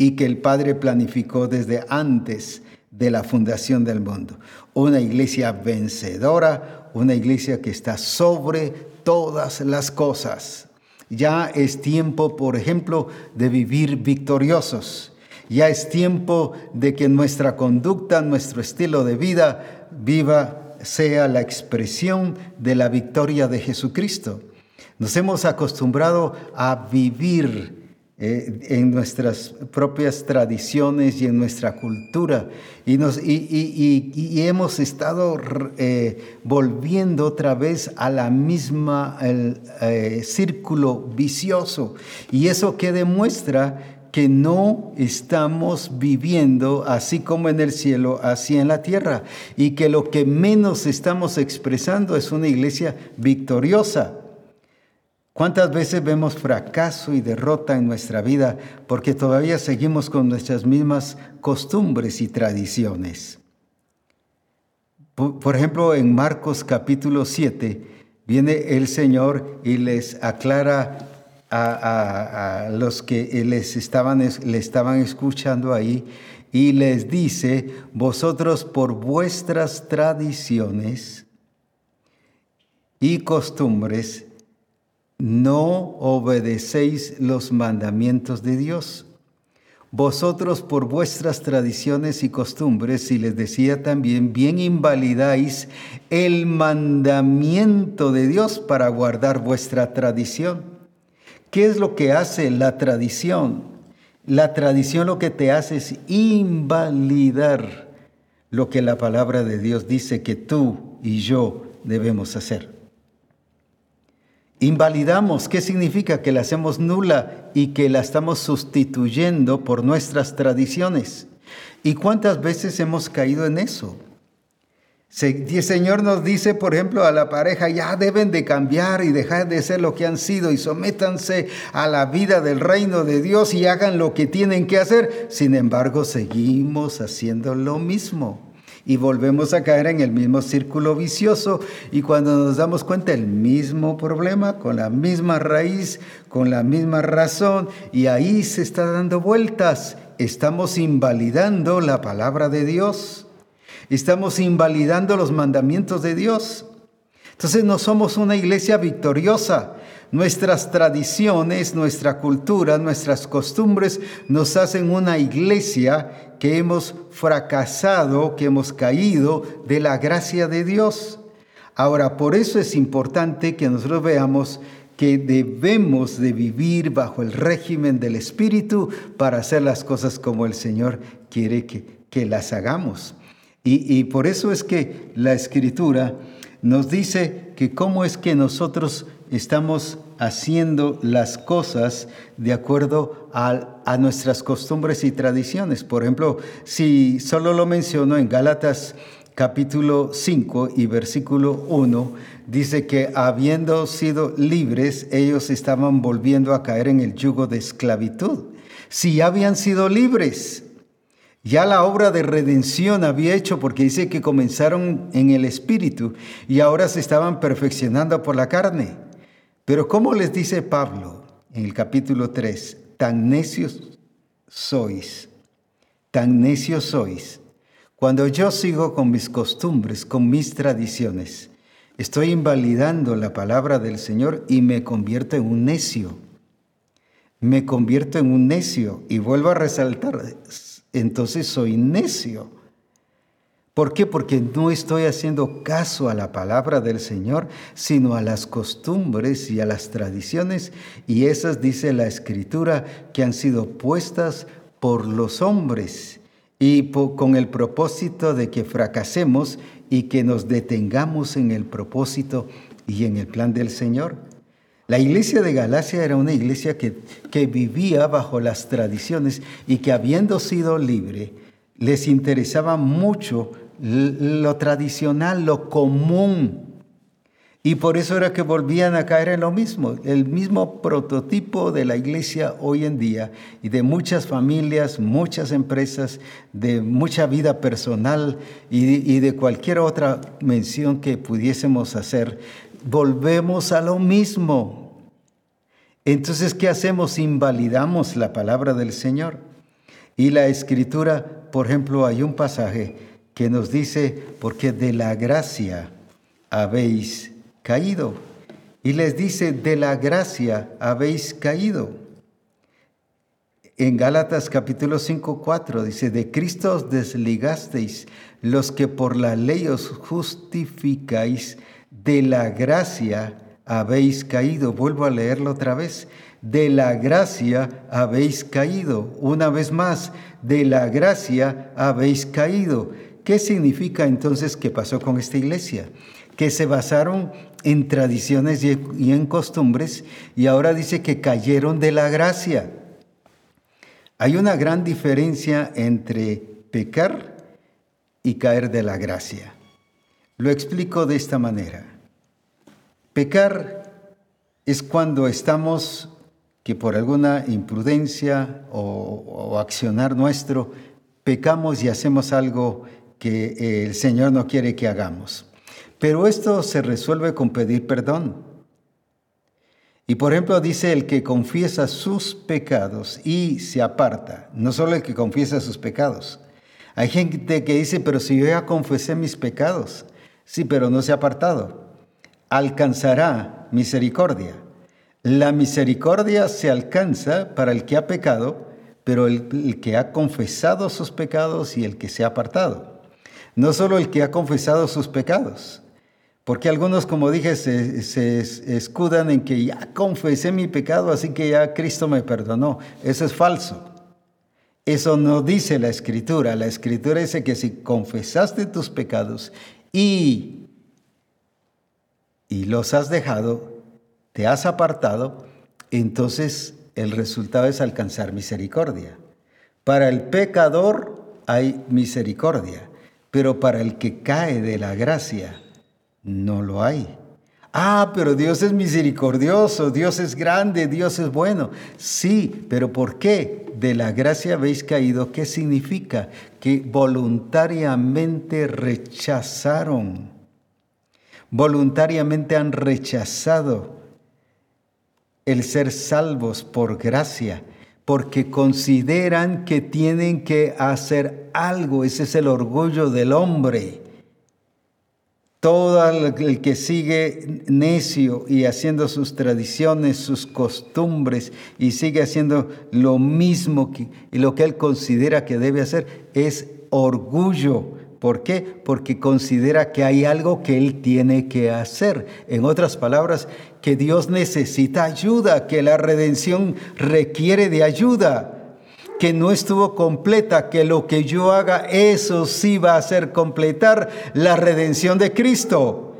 y que el Padre planificó desde antes de la fundación del mundo. Una iglesia vencedora, una iglesia que está sobre todas las cosas. Ya es tiempo, por ejemplo, de vivir victoriosos. Ya es tiempo de que nuestra conducta, nuestro estilo de vida viva, sea la expresión de la victoria de Jesucristo. Nos hemos acostumbrado a vivir eh, en nuestras propias tradiciones y en nuestra cultura. Y, nos, y, hemos estado eh, volviendo otra vez a la misma eh, círculo vicioso. Y eso que demuestra que no estamos viviendo así como en el cielo, así en la tierra, y que lo que menos estamos expresando es una iglesia victoriosa, ¿Cuántas veces vemos fracaso y derrota en nuestra vida porque todavía seguimos con nuestras mismas costumbres y tradiciones? Por ejemplo, en Marcos capítulo 7 viene el Señor y les aclara a, los que les estaban, le estaban escuchando ahí y les dice, vosotros por vuestras tradiciones y costumbres no obedecéis los mandamientos de Dios. Vosotros por vuestras tradiciones y costumbres, y les decía también, bien invalidáis el mandamiento de Dios para guardar vuestra tradición. ¿Qué es lo que hace la tradición? La tradición lo que te hace es invalidar lo que la palabra de Dios dice que tú y yo debemos hacer. Invalidamos, ¿qué significa? Que la hacemos nula y que la estamos sustituyendo por nuestras tradiciones. ¿Y cuántas veces hemos caído en eso? El Señor nos dice, por ejemplo, a la pareja, ya deben de cambiar y dejar de ser lo que han sido y sométanse a la vida del reino de Dios y hagan lo que tienen que hacer. Sin embargo, seguimos haciendo lo mismo y volvemos a caer en el mismo círculo vicioso y cuando nos damos cuenta el mismo problema, con la misma raíz, con la misma razón y ahí se está dando vueltas, estamos invalidando la palabra de Dios. Estamos invalidando los mandamientos de Dios. Entonces no somos una iglesia victoriosa. Nuestras tradiciones, nuestra cultura, nuestras costumbres nos hacen una iglesia que hemos fracasado, que hemos caído de la gracia de Dios. Ahora, por eso es importante que nosotros veamos que debemos de vivir bajo el régimen del Espíritu para hacer las cosas como el Señor quiere que, que las hagamos. Y, por eso es que la escritura nos dice que cómo es que nosotros estamos haciendo las cosas de acuerdo a, nuestras costumbres y tradiciones. Por ejemplo, si solo lo menciono en Gálatas capítulo 5 y versículo 1, dice que habiendo sido libres, ellos estaban volviendo a caer en el yugo de esclavitud. Si ya habían sido libres, ya la obra de redención había hecho porque dice que comenzaron en el espíritu y ahora se estaban perfeccionando por la carne. Pero ¿cómo les dice Pablo en el capítulo 3? Tan necios sois, tan necios sois. Cuando yo sigo con mis costumbres, con mis tradiciones, estoy invalidando la palabra del Señor y me convierto en un necio. Me convierto en un necio y vuelvo a resaltar, entonces soy necio. ¿Por qué? Porque no estoy haciendo caso a la palabra del Señor, sino a las costumbres y a las tradiciones, y esas, dice la Escritura, que han sido puestas por los hombres y con el propósito de que fracasemos y que nos detengamos en el propósito y en el plan del Señor. La iglesia de Galacia era una iglesia que, que vivía bajo las tradiciones y que habiendo sido libre, les interesaba mucho lo tradicional, lo común. Y por eso era que volvían a caer en lo mismo, el mismo prototipo de la iglesia hoy en día y de muchas familias, muchas empresas, de mucha vida personal y, y de cualquier otra mención que pudiésemos hacer. Volvemos a lo mismo, entonces, ¿qué hacemos? Invalidamos la palabra del Señor. Y la escritura, por ejemplo, hay un pasaje que nos dice, porque de la gracia habéis caído. Y les dice, de la gracia habéis caído. En Gálatas capítulo 5, 4 dice, de Cristo os desligasteis los que por la ley os justificáis, de la gracia habéis caído. Vuelvo a leerlo otra vez. De la gracia habéis caído. Una vez más, de la gracia habéis caído. ¿Qué significa entonces que pasó con esta iglesia? Que se basaron en tradiciones y en costumbres y ahora dice que cayeron de la gracia. Hay una gran diferencia entre pecar y caer de la gracia. Lo explico de esta manera. Pecar es cuando estamos que por alguna imprudencia o, accionar nuestro, pecamos y hacemos algo que el Señor no quiere que hagamos. Pero esto se resuelve con pedir perdón. Y por ejemplo dice el que confiesa sus pecados y se aparta, no solo el que confiesa sus pecados. Hay gente que dice, pero si yo ya confesé mis pecados, sí, pero no se ha apartado alcanzará misericordia. La misericordia se alcanza para el que ha pecado, pero el, que ha confesado sus pecados y el que se ha apartado. No solo el que ha confesado sus pecados, porque algunos, como dije, se, escudan en que ya confesé mi pecado, así que ya Cristo me perdonó. Eso es falso. Eso no dice la escritura. La escritura dice que si confesaste tus pecados y, y los has dejado, te has apartado, entonces el resultado es alcanzar misericordia. Para el pecador hay misericordia, pero para el que cae de la gracia no lo hay. Ah, pero Dios es misericordioso, Dios es grande, Dios es bueno. Sí, pero ¿por qué? De la gracia habéis caído. ¿Qué significa? Que voluntariamente rechazaron. Voluntariamente han rechazado el ser salvos por gracia, porque consideran que tienen que hacer algo. Ese es el orgullo del hombre todo el que sigue necio y haciendo sus tradiciones, sus costumbres y sigue haciendo lo mismo que, y lo que él considera que debe hacer es orgullo. ¿Por qué? Porque considera que hay algo que él tiene que hacer. En otras palabras, que Dios necesita ayuda, que la redención requiere de ayuda que no estuvo completa, que lo que yo haga, eso sí va a hacer completar la redención de Cristo.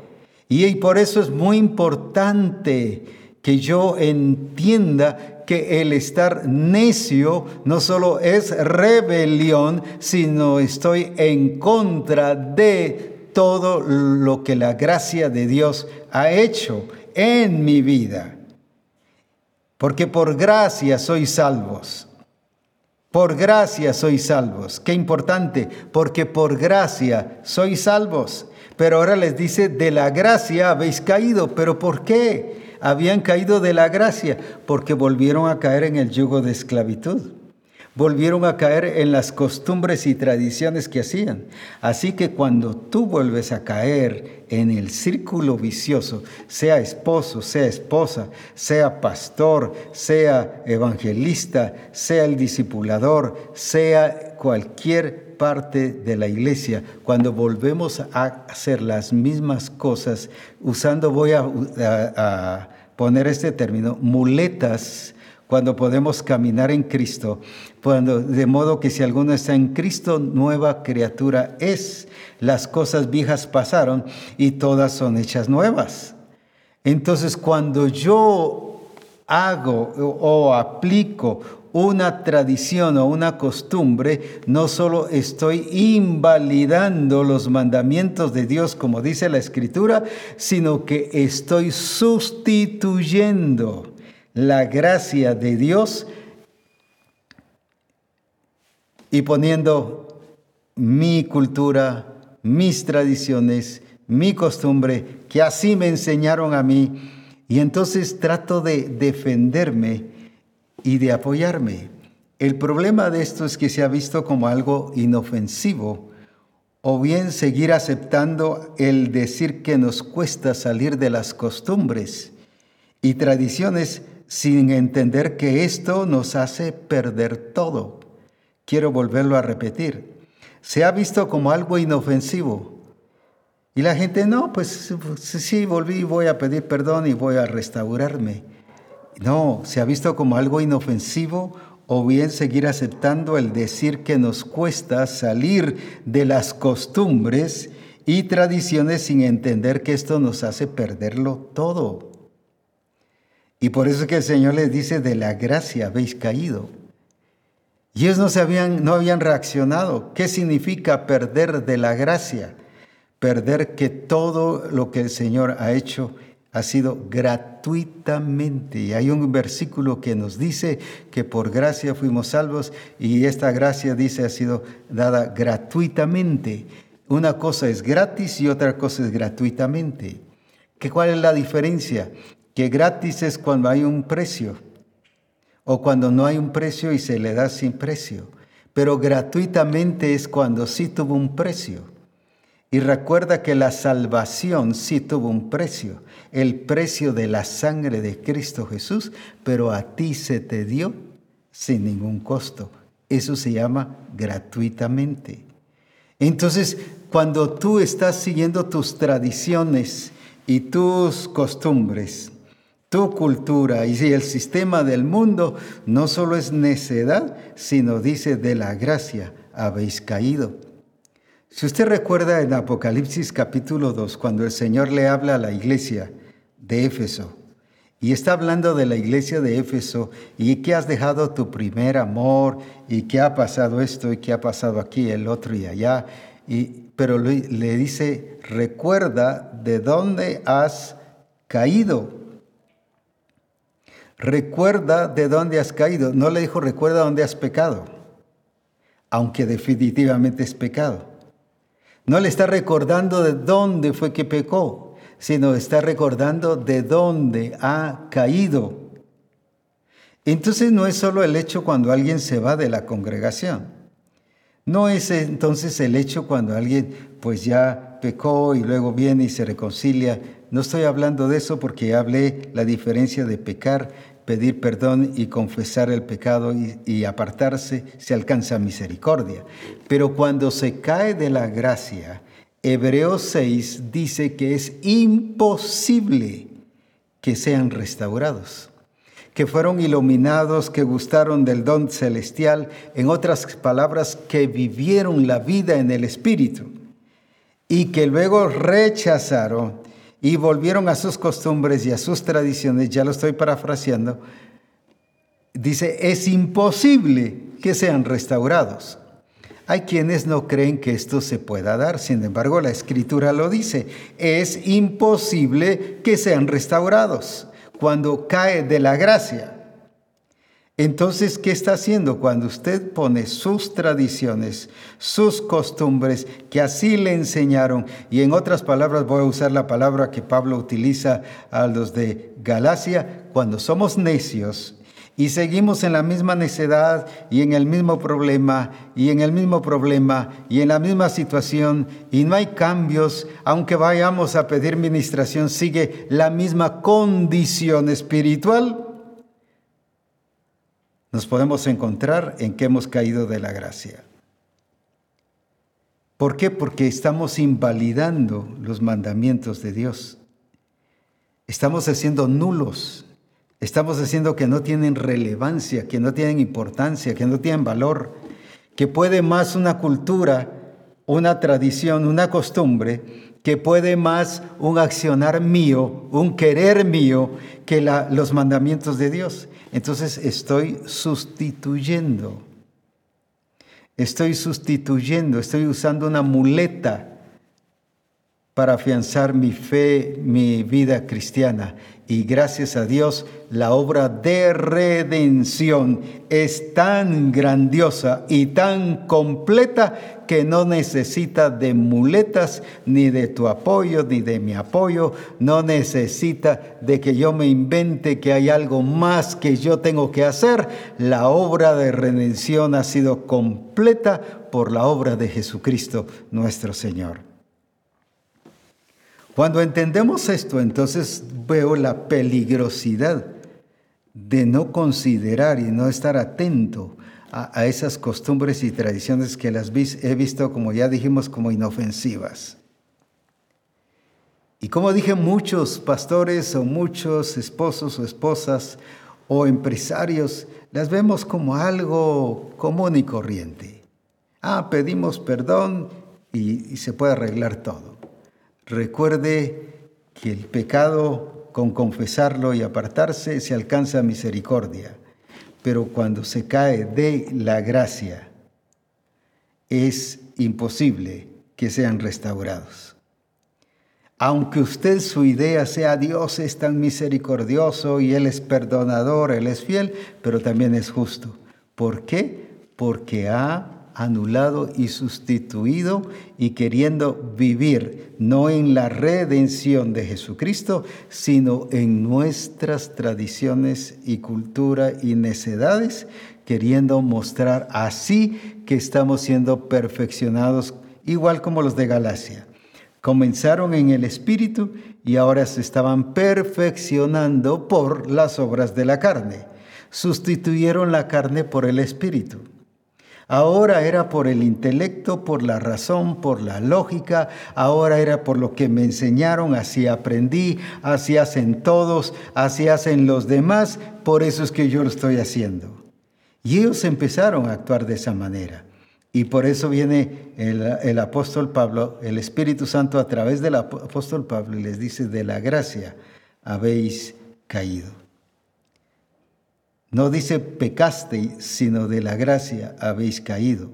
Y, por eso es muy importante que yo entienda que el estar necio no solo es rebelión, sino estoy en contra de todo lo que la gracia de Dios ha hecho en mi vida. Porque por gracia sois salvos. Por gracia sois salvos. Qué importante, porque por gracia sois salvos. Pero ahora les dice, de la gracia habéis caído. ¿Pero por qué? Habían caído de la gracia, porque volvieron a caer en el yugo de esclavitud volvieron a caer en las costumbres y tradiciones que hacían. Así que cuando tú vuelves a caer en el círculo vicioso, sea esposo, sea esposa, sea pastor, sea evangelista, sea el discipulador, sea cualquier parte de la iglesia, cuando volvemos a hacer las mismas cosas, usando, voy a, poner este término, muletas, cuando podemos caminar en Cristo, cuando, de modo que si alguno está en Cristo, nueva criatura es. Las cosas viejas pasaron y todas son hechas nuevas. Entonces, cuando yo hago o aplico una tradición o una costumbre, no solo estoy invalidando los mandamientos de Dios, como dice la Escritura, sino que estoy sustituyendo la gracia de Dios y poniendo mi cultura, mis tradiciones, mi costumbre, que así me enseñaron a mí, y entonces trato de defenderme y de apoyarme. El problema de esto es que se ha visto como algo inofensivo, o bien seguir aceptando el decir que nos cuesta salir de las costumbres y tradiciones sin entender que esto nos hace perder todo. Quiero volverlo a repetir. Se ha visto como algo inofensivo. Y la gente, no, pues sí, volví, voy a pedir perdón y voy a restaurarme. No, se ha visto como algo inofensivo o bien seguir aceptando el decir que nos cuesta salir de las costumbres y tradiciones sin entender que esto nos hace perderlo todo. Y por eso es que el Señor les dice, de la gracia habéis caído. Y ellos no, se habían, no habían reaccionado. ¿Qué significa perder de la gracia? Perder que todo lo que el Señor ha hecho ha sido gratuitamente. Y hay un versículo que nos dice que por gracia fuimos salvos y esta gracia dice ha sido dada gratuitamente. Una cosa es gratis y otra cosa es gratuitamente. ¿Qué, ¿Cuál es la diferencia? que gratis es cuando hay un precio o cuando no hay un precio y se le da sin precio, pero gratuitamente es cuando sí tuvo un precio. Y recuerda que la salvación sí tuvo un precio, el precio de la sangre de Cristo Jesús, pero a ti se te dio sin ningún costo. Eso se llama gratuitamente. Entonces, cuando tú estás siguiendo tus tradiciones y tus costumbres, tu cultura y el sistema del mundo no solo es necedad, sino dice de la gracia habéis caído. Si usted recuerda en Apocalipsis capítulo 2, cuando el Señor le habla a la iglesia de Éfeso, y está hablando de la iglesia de Éfeso y que has dejado tu primer amor y que ha pasado esto y que ha pasado aquí, el otro y allá. Y, pero le, le dice, recuerda de dónde has caído. Recuerda de dónde has caído. No le dijo, recuerda dónde has pecado, aunque definitivamente es pecado. No le está recordando de dónde fue que pecó sino está recordando de dónde ha caído. Entonces no es solo el hecho cuando alguien se va de la congregación. No es entonces el hecho cuando alguien pues ya pecó y luego viene y se reconcilia. No estoy hablando de eso porque hablé la diferencia de pecar, pedir perdón y confesar el pecado y, apartarse, se alcanza misericordia. Pero cuando se cae de la gracia, Hebreos 6 dice que es imposible que sean restaurados, que fueron iluminados, que gustaron del don celestial, en otras palabras, que vivieron la vida en el Espíritu y que luego rechazaron y volvieron a sus costumbres y a sus tradiciones, ya lo estoy parafraseando, dice, es imposible que sean restaurados. Hay quienes no creen que esto se pueda dar, sin embargo la escritura lo dice, es imposible que sean restaurados cuando cae de la gracia. Entonces, ¿qué está haciendo cuando usted pone sus tradiciones, sus costumbres, que así le enseñaron? Y en otras palabras, voy a usar la palabra que Pablo utiliza a los de Galacia, cuando somos necios y seguimos en la misma necedad y en el mismo problema y en el mismo problema y en la misma situación y no hay cambios, aunque vayamos a pedir ministración, sigue la misma condición espiritual, nos podemos encontrar en que hemos caído de la gracia. ¿Por qué? Porque estamos invalidando los mandamientos de Dios. Estamos haciendo nulos Estamos diciendo que no tienen relevancia, que no tienen importancia, que no tienen valor, que puede más una cultura, una tradición, una costumbre, que puede más un accionar mío, un querer mío, que los mandamientos de Dios. Entonces estoy sustituyendo, estoy sustituyendo, estoy usando una muleta para afianzar mi fe, mi vida cristiana. Y gracias a Dios, la obra de redención es tan grandiosa y tan completa que no necesita de muletas, ni de tu apoyo, ni de mi apoyo. No necesita de que yo me invente que hay algo más que yo tengo que hacer. La obra de redención ha sido completa por la obra de Jesucristo nuestro Señor. Cuando entendemos esto, entonces veo la peligrosidad de no considerar y no estar atento a, esas costumbres y tradiciones que las he visto, como ya dijimos, como inofensivas. Y como dije, muchos pastores o muchos esposos o esposas o empresarios las vemos como algo común y corriente. Ah, pedimos perdón y se puede arreglar todo. Recuerde que el pecado, con confesarlo y apartarse, se alcanza misericordia, pero cuando se cae de la gracia, es imposible que sean restaurados. Aunque usted su idea sea Dios es tan misericordioso y Él es perdonador, Él es fiel, pero también es justo. ¿Por qué? Porque ha anulado y sustituido y queriendo vivir no en la redención de Jesucristo, sino en nuestras tradiciones y cultura y necedades, queriendo mostrar así que estamos siendo perfeccionados, igual como los de Galacia. Comenzaron en el Espíritu y ahora se estaban perfeccionando por las obras de la carne. Sustituyeron la carne por el Espíritu. Ahora era por el intelecto, por la razón, por la lógica. Ahora era por lo que me enseñaron, así aprendí, así hacen todos, así hacen los demás. Por eso es que yo lo estoy haciendo. Y ellos empezaron a actuar de esa manera. Y por eso viene el, apóstol Pablo, el Espíritu Santo a través del apóstol Pablo y les dice, de la gracia habéis caído. No dice pecaste, sino de la gracia habéis caído.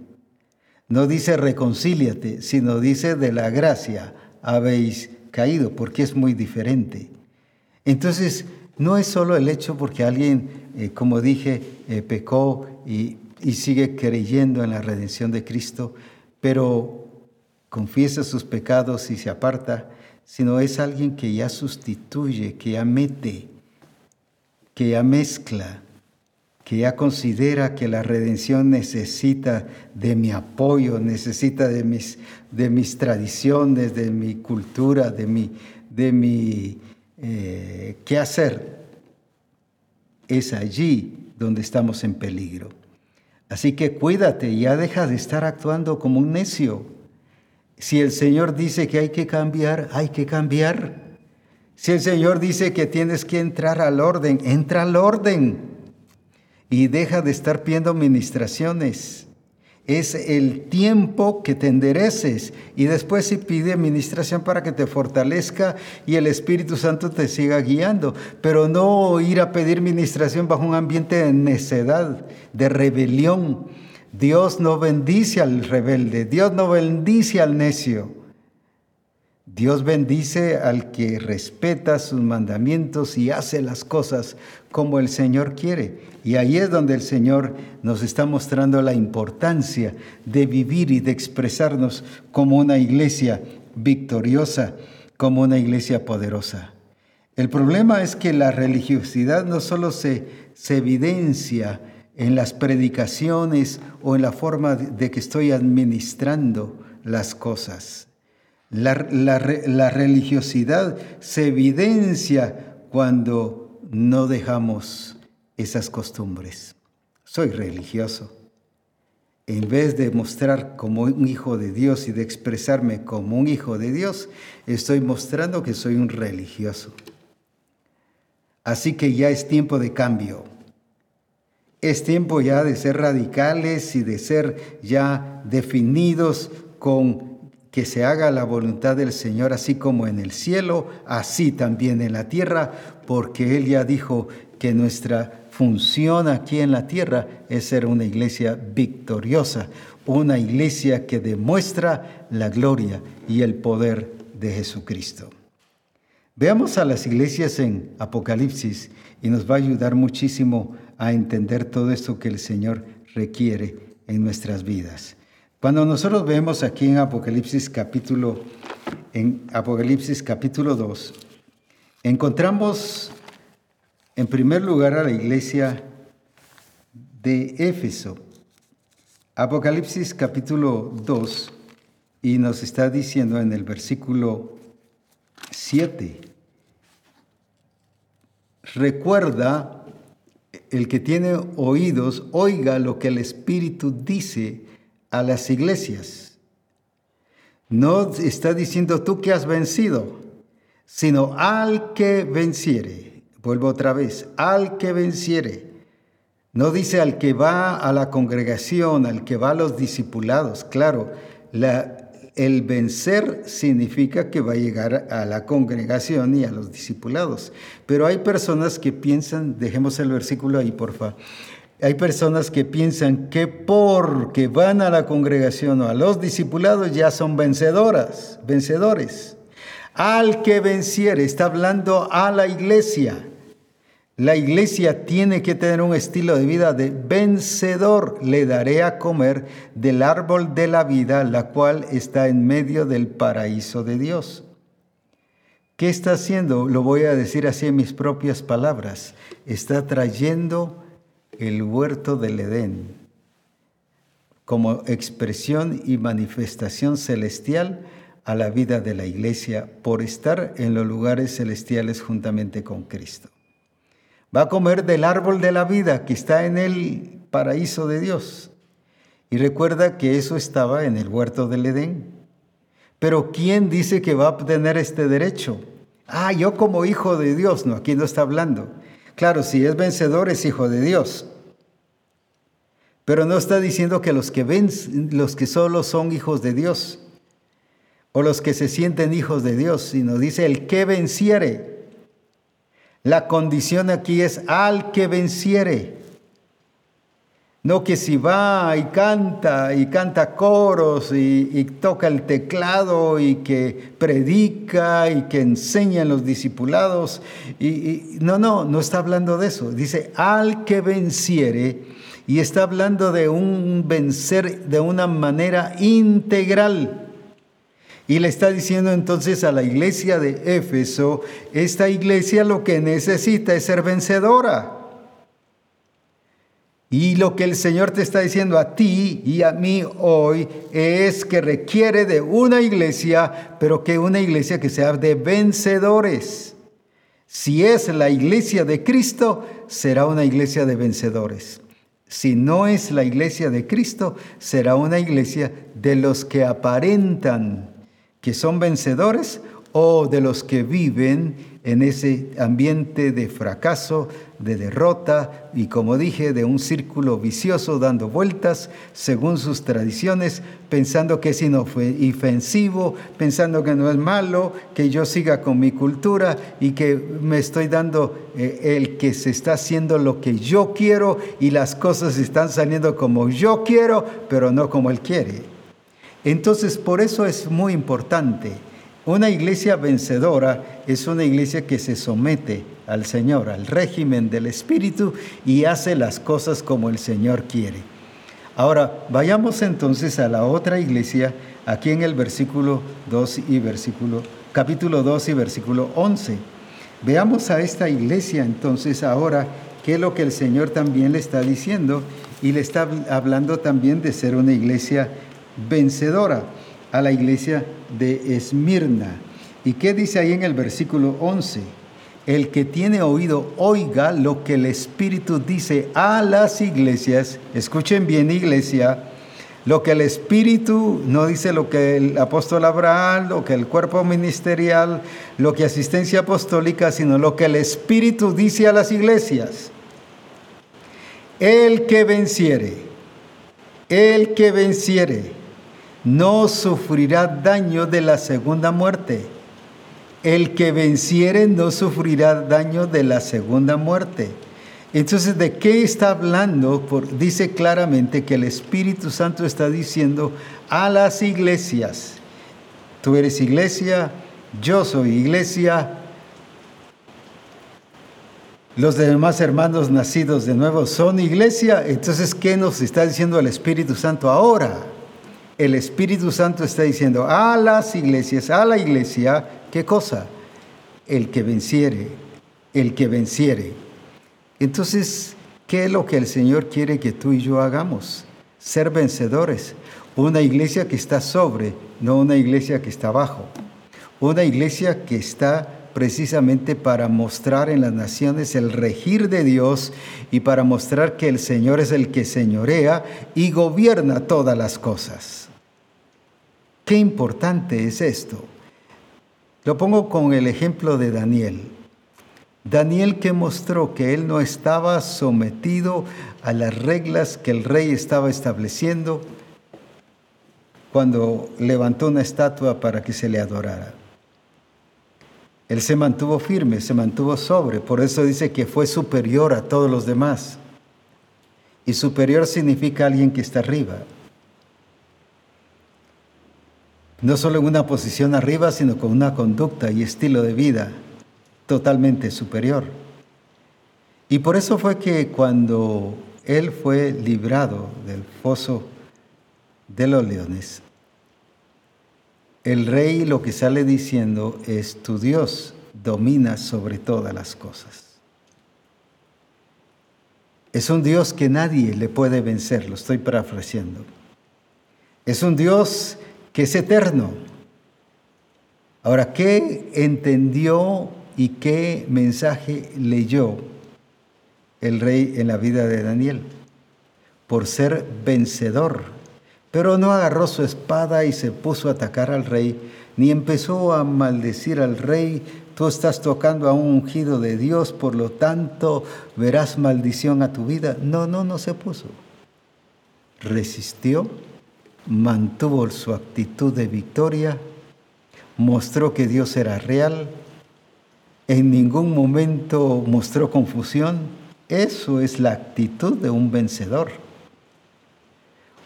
No dice reconcíliate, sino dice de la gracia habéis caído, porque es muy diferente. Entonces, no es solo el hecho porque alguien, eh, como dije, eh, pecó y y sigue creyendo en la redención de Cristo, pero confiesa sus pecados y se aparta, sino es alguien que ya sustituye, que ya mete, que ya mezcla, que ya considera que la redención necesita de mi apoyo, necesita de mis, de mis tradiciones, de mi cultura, de mi, de mi eh, qué hacer. Es allí donde estamos en peligro. Así que cuídate, ya deja de estar actuando como un necio. Si el Señor dice que hay que cambiar, hay que cambiar. Si el Señor dice que tienes que entrar al orden, entra al orden. Y deja de estar pidiendo ministraciones es el tiempo que te endereces y después si pide administración para que te fortalezca y el Espíritu Santo te siga guiando, pero no ir a pedir ministración bajo un ambiente de necedad, de rebelión. Dios no bendice al rebelde, Dios no bendice al necio. Dios bendice al que respeta sus mandamientos y hace las cosas como el Señor quiere. Y ahí es donde el Señor nos está mostrando la importancia de vivir y de expresarnos como una iglesia victoriosa, como una iglesia poderosa. El problema es que la religiosidad no solo se, se evidencia en las predicaciones o en la forma de que estoy administrando las cosas la, religiosidad se evidencia cuando no dejamos esas costumbres. Soy religioso. En vez de mostrar como un hijo de Dios y de expresarme como un hijo de Dios, estoy mostrando que soy un religioso. Así que ya es tiempo de cambio. Es tiempo ya de ser radicales y de ser ya definidos con que se haga la voluntad del Señor así como en el cielo, así también en la tierra, porque Él ya dijo que nuestra función aquí en la tierra es ser una iglesia victoriosa, una iglesia que demuestra la gloria y el poder de Jesucristo. Veamos a las iglesias en Apocalipsis y nos va a ayudar muchísimo a entender todo esto que el Señor requiere en nuestras vidas. Cuando nosotros vemos aquí en Apocalipsis capítulo, en Apocalipsis capítulo 2, encontramos en primer lugar a la iglesia de Éfeso. Apocalipsis capítulo 2 y nos está diciendo en el versículo 7, recuerda, el que tiene oídos, oiga lo que el Espíritu dice a las iglesias. No está diciendo tú que has vencido, sino al que venciere. Vuelvo otra vez, al que venciere. No dice al que va a la congregación, al que va a los discipulados. Claro, la, el vencer significa que va a llegar a la congregación y a los discipulados. Pero hay personas que piensan, dejemos el versículo ahí, por favor hay personas que piensan que porque van a la congregación o a los discipulados ya son vencedoras, vencedores. Al que venciere, está hablando a la iglesia. La iglesia tiene que tener un estilo de vida de vencedor. Le daré a comer del árbol de la vida, la cual está en medio del paraíso de Dios. ¿Qué está haciendo? Lo voy a decir así en mis propias palabras. Está trayendo el huerto del Edén como expresión y manifestación celestial a la vida de la iglesia por estar en los lugares celestiales juntamente con Cristo. Va a comer del árbol de la vida que está en el paraíso de Dios. Y recuerda que eso estaba en el huerto del Edén. Pero ¿quién dice que va a tener este derecho? Ah, yo como hijo de Dios. No, aquí no está hablando. Claro, si es vencedor es hijo de Dios. Pero no está diciendo que los que ven, los que solo son hijos de Dios o los que se sienten hijos de Dios, sino dice el que venciere. La condición aquí es al que venciere. No que si va y canta y canta coros y, toca el teclado y que predica y que enseña en los discipulados. Y, no, no, no está hablando de eso. Dice al que venciere y está hablando de un vencer de una manera integral. Y le está diciendo entonces a la iglesia de Éfeso, esta iglesia lo que necesita es ser vencedora. Y lo que el Señor te está diciendo a ti y a mí hoy es que requiere de una iglesia, pero que una iglesia que sea de vencedores. Si es la iglesia de Cristo, será una iglesia de vencedores. Si no es la iglesia de Cristo, será una iglesia de los que aparentan que son vencedores o de los que viven en ese ambiente de fracaso, de derrota y como dije, de un círculo vicioso dando vueltas según sus tradiciones, pensando que es inofensivo, pensando que no es malo, que yo siga con mi cultura y que me estoy dando eh, el que se está haciendo lo que yo quiero y las cosas están saliendo como yo quiero, pero no como él quiere. Entonces, por eso es muy importante una iglesia vencedora es una iglesia que se somete al Señor, al régimen del Espíritu y hace las cosas como el Señor quiere. Ahora, vayamos entonces a la otra iglesia, aquí en el versículo 2 y versículo, capítulo 2 y versículo 11. Veamos a esta iglesia entonces ahora qué es lo que el Señor también le está diciendo y le está hablando también de ser una iglesia vencedora a la iglesia de Esmirna. ¿Y qué dice ahí en el versículo 11? El que tiene oído, oiga lo que el Espíritu dice a las iglesias. Escuchen bien, iglesia. Lo que el Espíritu no dice lo que el apóstol Abraham, lo que el cuerpo ministerial, lo que asistencia apostólica, sino lo que el Espíritu dice a las iglesias. El que venciere, el que venciere no sufrirá daño de la segunda muerte. El que venciere no sufrirá daño de la segunda muerte. Entonces, ¿de qué está hablando? dice claramente que el Espíritu Santo está diciendo a las iglesias, tú eres iglesia, yo soy iglesia, los demás hermanos nacidos de nuevo son iglesia, entonces, ¿qué nos está diciendo el Espíritu Santo ahora? El Espíritu Santo está diciendo a las iglesias, a la iglesia, ¿qué cosa? El que venciere, el que venciere. Entonces, ¿qué es lo que el Señor quiere que tú y yo hagamos? Ser vencedores. Una iglesia que está sobre, no una iglesia que está abajo. Una iglesia que está precisamente para mostrar en las naciones el regir de Dios y para mostrar que el Señor es el que señorea y gobierna todas las cosas. Qué importante es esto. Lo pongo con el ejemplo de Daniel. Daniel que mostró que él no estaba sometido a las reglas que el rey estaba estableciendo cuando levantó una estatua para que se le adorara. Él se mantuvo firme, se mantuvo sobre, por eso dice que fue superior a todos los demás. Y superior significa alguien que está arriba, no solo en una posición arriba, sino con una conducta y estilo de vida totalmente superior. Y por eso fue que cuando él fue librado del foso de los leones, el rey lo que sale diciendo es, tu Dios domina sobre todas las cosas. Es un Dios que nadie le puede vencer, lo estoy parafraseando. Es un Dios que es eterno. Ahora, ¿qué entendió y qué mensaje leyó el rey en la vida de Daniel? Por ser vencedor Pero no agarró su espada y se puso a atacar al rey, ni empezó a maldecir al rey. Tú estás tocando a un ungido de Dios, por lo tanto verás maldición a tu vida. No, no, no se puso. Resistió, mantuvo su actitud de victoria, mostró que Dios era real, en ningún momento mostró confusión. Eso es la actitud de un vencedor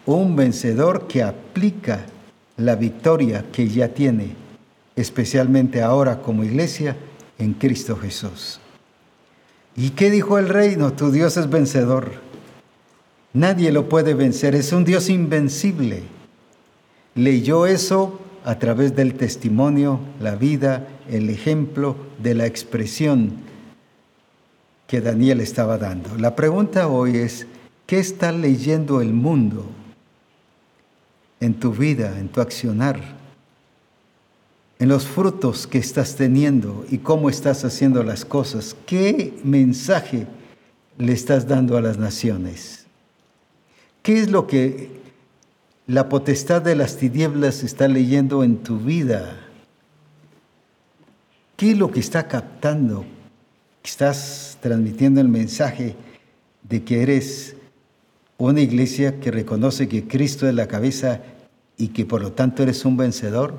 un vencedor que aplica la victoria que ya tiene, especialmente ahora como iglesia, en Cristo Jesús. ¿Y qué dijo el rey? No, tu Dios es vencedor. Nadie lo puede vencer, es un Dios invencible. Leyó eso a través del testimonio, la vida, el ejemplo de la expresión que Daniel estaba dando. La pregunta hoy es, ¿qué está leyendo el mundo? en tu vida, en tu accionar, en los frutos que estás teniendo y cómo estás haciendo las cosas. ¿Qué mensaje le estás dando a las naciones? ¿Qué es lo que la potestad de las tinieblas está leyendo en tu vida? ¿Qué es lo que está captando? Estás transmitiendo el mensaje de que eres una iglesia que reconoce que Cristo es la cabeza y que por lo tanto eres un vencedor?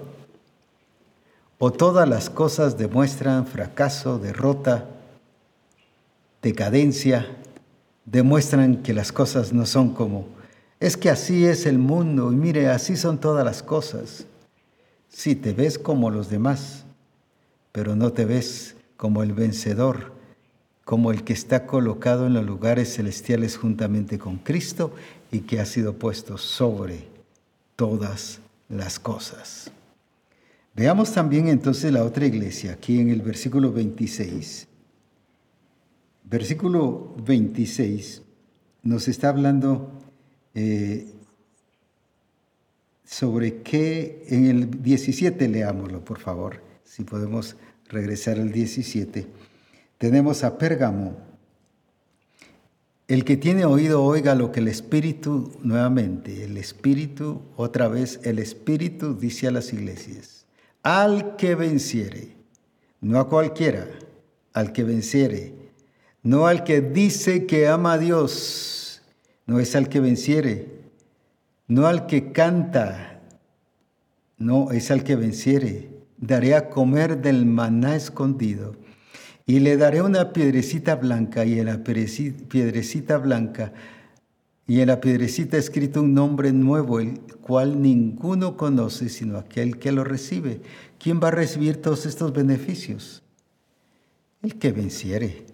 ¿O todas las cosas demuestran fracaso, derrota, decadencia, demuestran que las cosas no son como... Es que así es el mundo y mire, así son todas las cosas. Sí, te ves como los demás, pero no te ves como el vencedor, como el que está colocado en los lugares celestiales juntamente con Cristo y que ha sido puesto sobre todas las cosas. Veamos también entonces la otra iglesia, aquí en el versículo 26. Versículo 26 nos está hablando eh, sobre qué, en el 17 leámoslo, por favor, si podemos regresar al 17. Tenemos a Pérgamo, el que tiene oído oiga lo que el Espíritu, nuevamente, el Espíritu, otra vez, el Espíritu dice a las iglesias, al que venciere, no a cualquiera, al que venciere, no al que dice que ama a Dios, no es al que venciere, no al que canta, no es al que venciere, daré a comer del maná escondido y le daré una piedrecita blanca y en la piedrecita blanca y en la piedrecita escrito un nombre nuevo, el cual ninguno conoce sino aquel que lo recibe. ¿Quién va a recibir todos estos beneficios? El que venciere.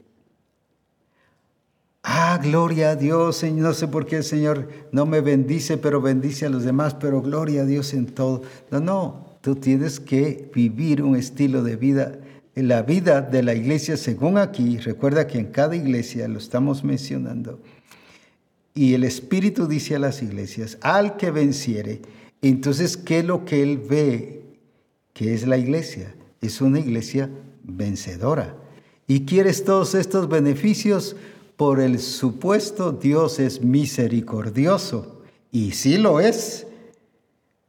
Ah, gloria a Dios, no sé por qué el Señor no me bendice, pero bendice a los demás, pero gloria a Dios en todo. No, no, tú tienes que vivir un estilo de vida la vida de la iglesia según aquí, recuerda que en cada iglesia lo estamos mencionando, y el Espíritu dice a las iglesias, al que venciere, entonces, ¿qué es lo que él ve que es la iglesia? Es una iglesia vencedora. Y quieres todos estos beneficios por el supuesto Dios es misericordioso. Y sí lo es,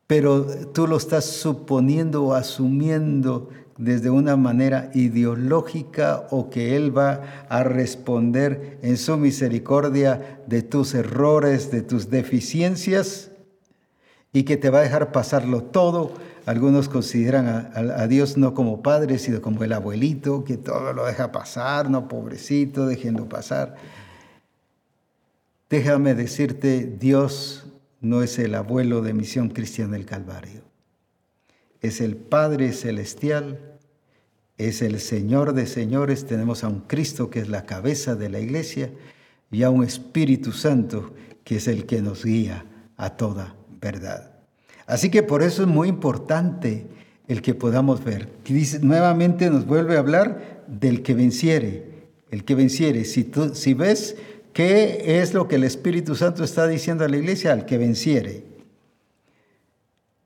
pero tú lo estás suponiendo o asumiendo desde una manera ideológica o que Él va a responder en su misericordia de tus errores, de tus deficiencias y que te va a dejar pasarlo todo. Algunos consideran a, Dios no como padre, sino como el abuelito, que todo lo deja pasar, no pobrecito, déjenlo pasar. Déjame decirte, Dios no es el abuelo de Misión Cristiana del Calvario. Es el Padre Celestial es el Señor de señores, tenemos a un Cristo que es la cabeza de la iglesia y a un Espíritu Santo que es el que nos guía a toda verdad. Así que por eso es muy importante el que podamos ver. Nuevamente nos vuelve a hablar del que venciere, el que venciere. Si, tú, si ves qué es lo que el Espíritu Santo está diciendo a la iglesia, al que venciere.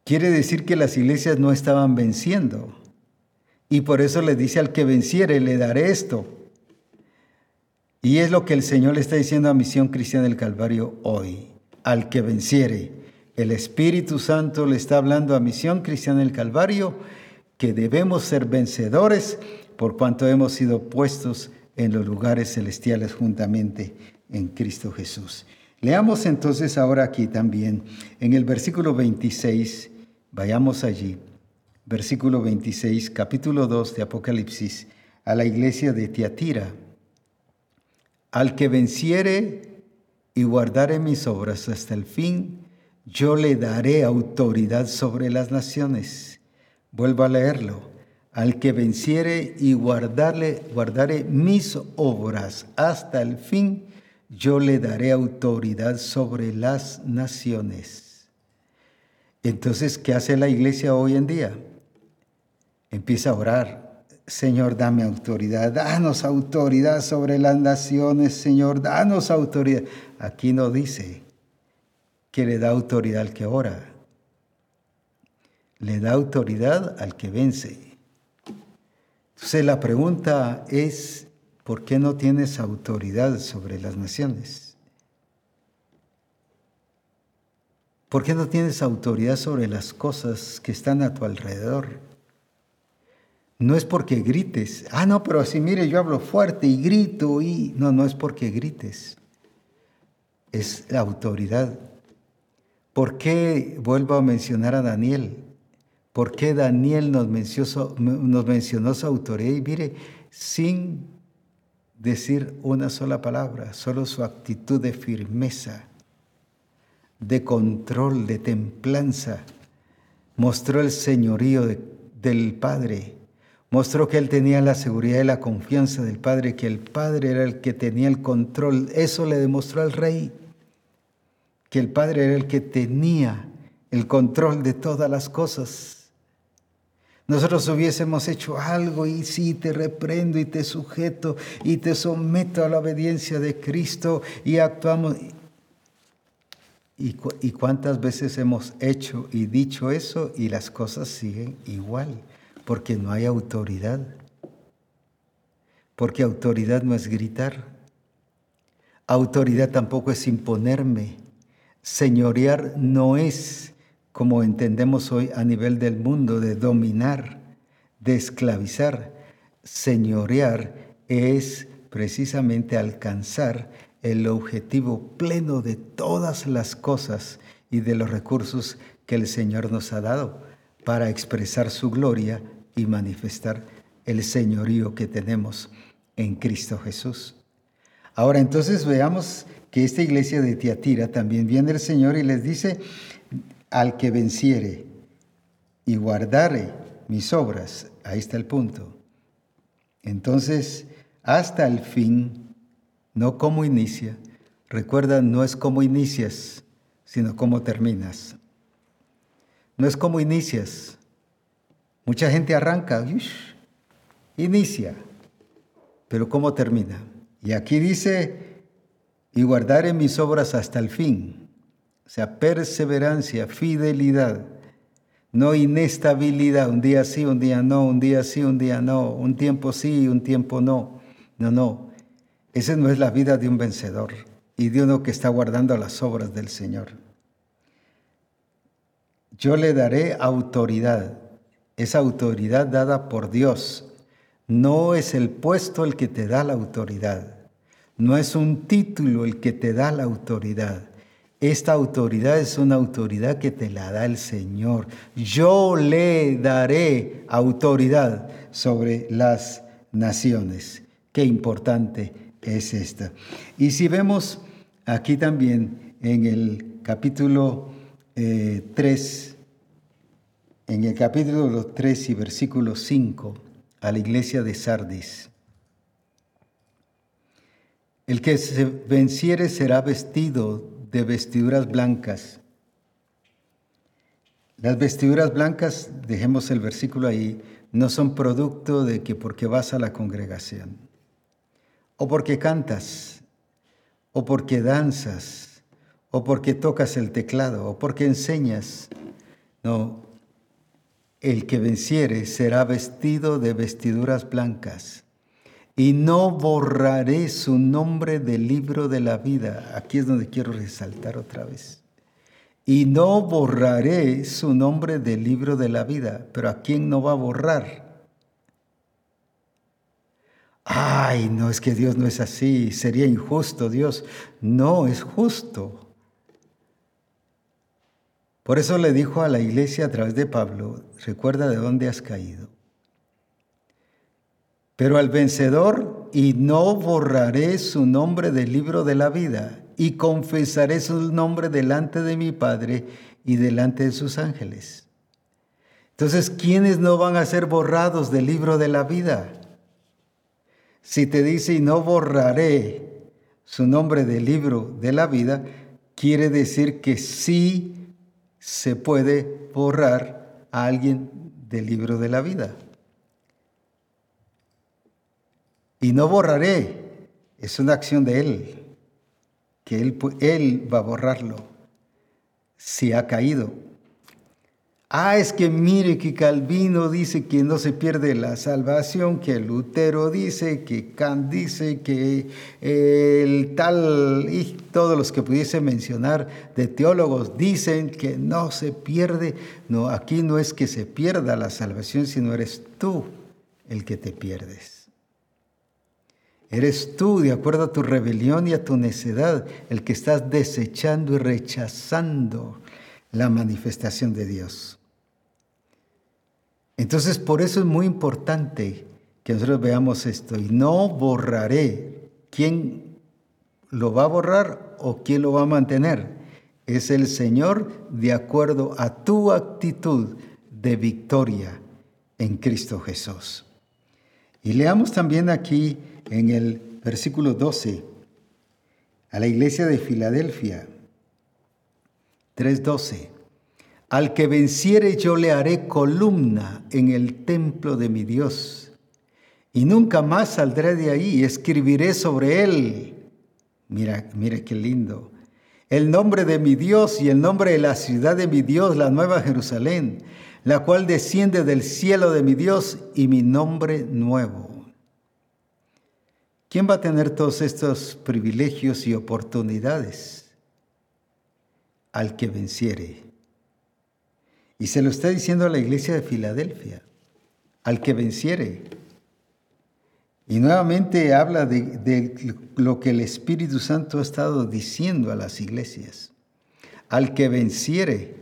Quiere decir que las iglesias no estaban venciendo y por eso le dice al que venciere, le daré esto. Y es lo que el Señor le está diciendo a Misión Cristiana del Calvario hoy. Al que venciere. El Espíritu Santo le está hablando a Misión Cristiana del Calvario que debemos ser vencedores por cuanto hemos sido puestos en los lugares celestiales juntamente en Cristo Jesús. Leamos entonces ahora aquí también en el versículo 26, vayamos allí, versículo 26, capítulo 2 de Apocalipsis, a la iglesia de Tiatira. Al que venciere y guardare mis obras hasta el fin, yo le daré autoridad sobre las naciones. Vuelvo a leerlo. Al que venciere y guardarle, guardare mis obras hasta el fin, yo le daré autoridad sobre las naciones. Entonces, ¿qué hace la iglesia hoy en día? Empieza a orar. Señor, dame autoridad, danos autoridad sobre las naciones, Señor, danos autoridad. Aquí no dice, que le da autoridad al que ora. Le da autoridad al que vence. Entonces la pregunta es, ¿por qué no tienes autoridad sobre las naciones? ¿Por qué no tienes autoridad sobre las cosas que están a tu alrededor? No es porque grites. Ah, no, pero así mire, yo hablo fuerte y grito y... No, no es porque grites. Es la autoridad ¿Por qué vuelvo a mencionar a Daniel? ¿Por qué Daniel nos mencionó, nos mencionó su autoridad? Y mire, sin decir una sola palabra, solo su actitud de firmeza, de control, de templanza, mostró el señorío del Padre, mostró que él tenía la seguridad y la confianza del Padre, que el Padre era el que tenía el control. Eso le demostró al rey que el Padre era el que tenía el control de todas las cosas. Nosotros hubiésemos hecho algo y sí, te reprendo y te sujeto y te someto a la obediencia de Cristo y actuamos. ¿Y, y cuántas veces hemos hecho y dicho eso y las cosas siguen igual? Porque no hay autoridad. Porque autoridad no es gritar. Autoridad tampoco es imponerme. Señorear no es, como entendemos hoy a nivel del mundo, de dominar, de esclavizar. Señorear es precisamente alcanzar el objetivo pleno de todas las cosas y de los recursos que el Señor nos ha dado para expresar su gloria y manifestar el señorío que tenemos en Cristo Jesús. Ahora entonces veamos que esta iglesia de Tiatira también viene el Señor y les dice, al que venciere y guardare mis obras, ahí está el punto. Entonces, hasta el fin, no como inicia, recuerda, no es como inicias, sino como terminas. No es como inicias. Mucha gente arranca, inicia, pero ¿cómo termina? Y aquí dice, y guardaré mis obras hasta el fin. O sea, perseverancia, fidelidad, no inestabilidad, un día sí, un día no, un día sí, un día no, un tiempo sí, un tiempo no. No, no. Esa no es la vida de un vencedor y de uno que está guardando las obras del Señor. Yo le daré autoridad, esa autoridad dada por Dios. No es el puesto el que te da la autoridad. No es un título el que te da la autoridad. Esta autoridad es una autoridad que te la da el Señor. Yo le daré autoridad sobre las naciones. Qué importante es esta. Y si vemos aquí también en el capítulo 3, eh, en el capítulo 3 y versículo 5, a la iglesia de Sardis. El que se venciere será vestido de vestiduras blancas. Las vestiduras blancas, dejemos el versículo ahí, no son producto de que porque vas a la congregación, o porque cantas, o porque danzas, o porque tocas el teclado, o porque enseñas. No, el que venciere será vestido de vestiduras blancas y no borraré su nombre del libro de la vida. Aquí es donde quiero resaltar otra vez. y no borraré su nombre del libro de la vida. Pero ¿a quién no va a borrar? Ay, no es que Dios no es así, sería injusto Dios. No, es justo. Por eso le dijo a la iglesia a través de Pablo, recuerda de dónde has caído. Pero al vencedor, y no borraré su nombre del libro de la vida, y confesaré su nombre delante de mi Padre y delante de sus ángeles. Entonces, ¿quiénes no van a ser borrados del libro de la vida? Si te dice, y no borraré su nombre del libro de la vida, quiere decir que sí se puede borrar a alguien del libro de la vida. Y no borraré, es una acción de Él que él, va a borrarlo si ha caído. Ah, es que mire que Calvino dice que no se pierde la salvación, que Lutero dice, que Kant dice, que el tal y todos los que pudiese mencionar de teólogos dicen que no se pierde. No, aquí no es que se pierda la salvación, sino eres tú el que te pierdes. Eres tú, de acuerdo a tu rebelión y a tu necedad, el que estás desechando y rechazando la manifestación de Dios. Entonces, por eso es muy importante que nosotros veamos esto. Y no borraré. ¿Quién lo va a borrar o quién lo va a mantener? Es el Señor de acuerdo a tu actitud de victoria en Cristo Jesús. Y leamos también aquí en el versículo 12 a la iglesia de Filadelfia 3:12. Al que venciere yo le haré columna en el templo de mi Dios, y nunca más saldré de ahí, escribiré sobre él. Mira, mira qué lindo. El nombre de mi Dios y el nombre de la ciudad de mi Dios, la nueva Jerusalén, la cual desciende del cielo de mi Dios y mi nombre nuevo. ¿Quién va a tener todos estos privilegios y oportunidades? Al que venciere. Y se lo está diciendo a la iglesia de Filadelfia, al que venciere. Y nuevamente habla de, lo que el Espíritu Santo ha estado diciendo a las iglesias. Al que venciere.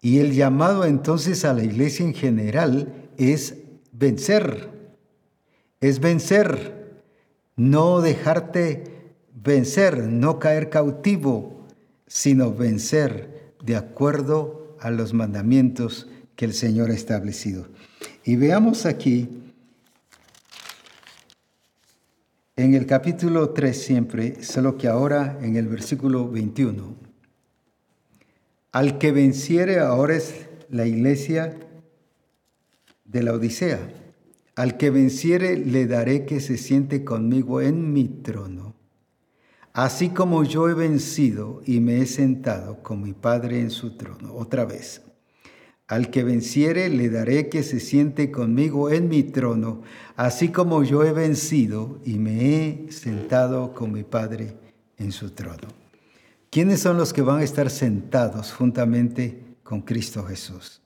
Y el llamado entonces a la iglesia en general es vencer. Es vencer no dejarte vencer, no caer cautivo, sino vencer de acuerdo a los mandamientos que el Señor ha establecido. Y veamos aquí, en el capítulo 3 siempre, solo que ahora en el versículo 21, al que venciere ahora es la iglesia de la Odisea al que venciere le daré que se siente conmigo en mi trono, así como yo he vencido y me he sentado con mi Padre en su trono. Otra vez. Al que venciere le daré que se siente conmigo en mi trono, así como yo he vencido y me he sentado con mi Padre en su trono. ¿Quiénes son los que van a estar sentados juntamente con Cristo Jesús?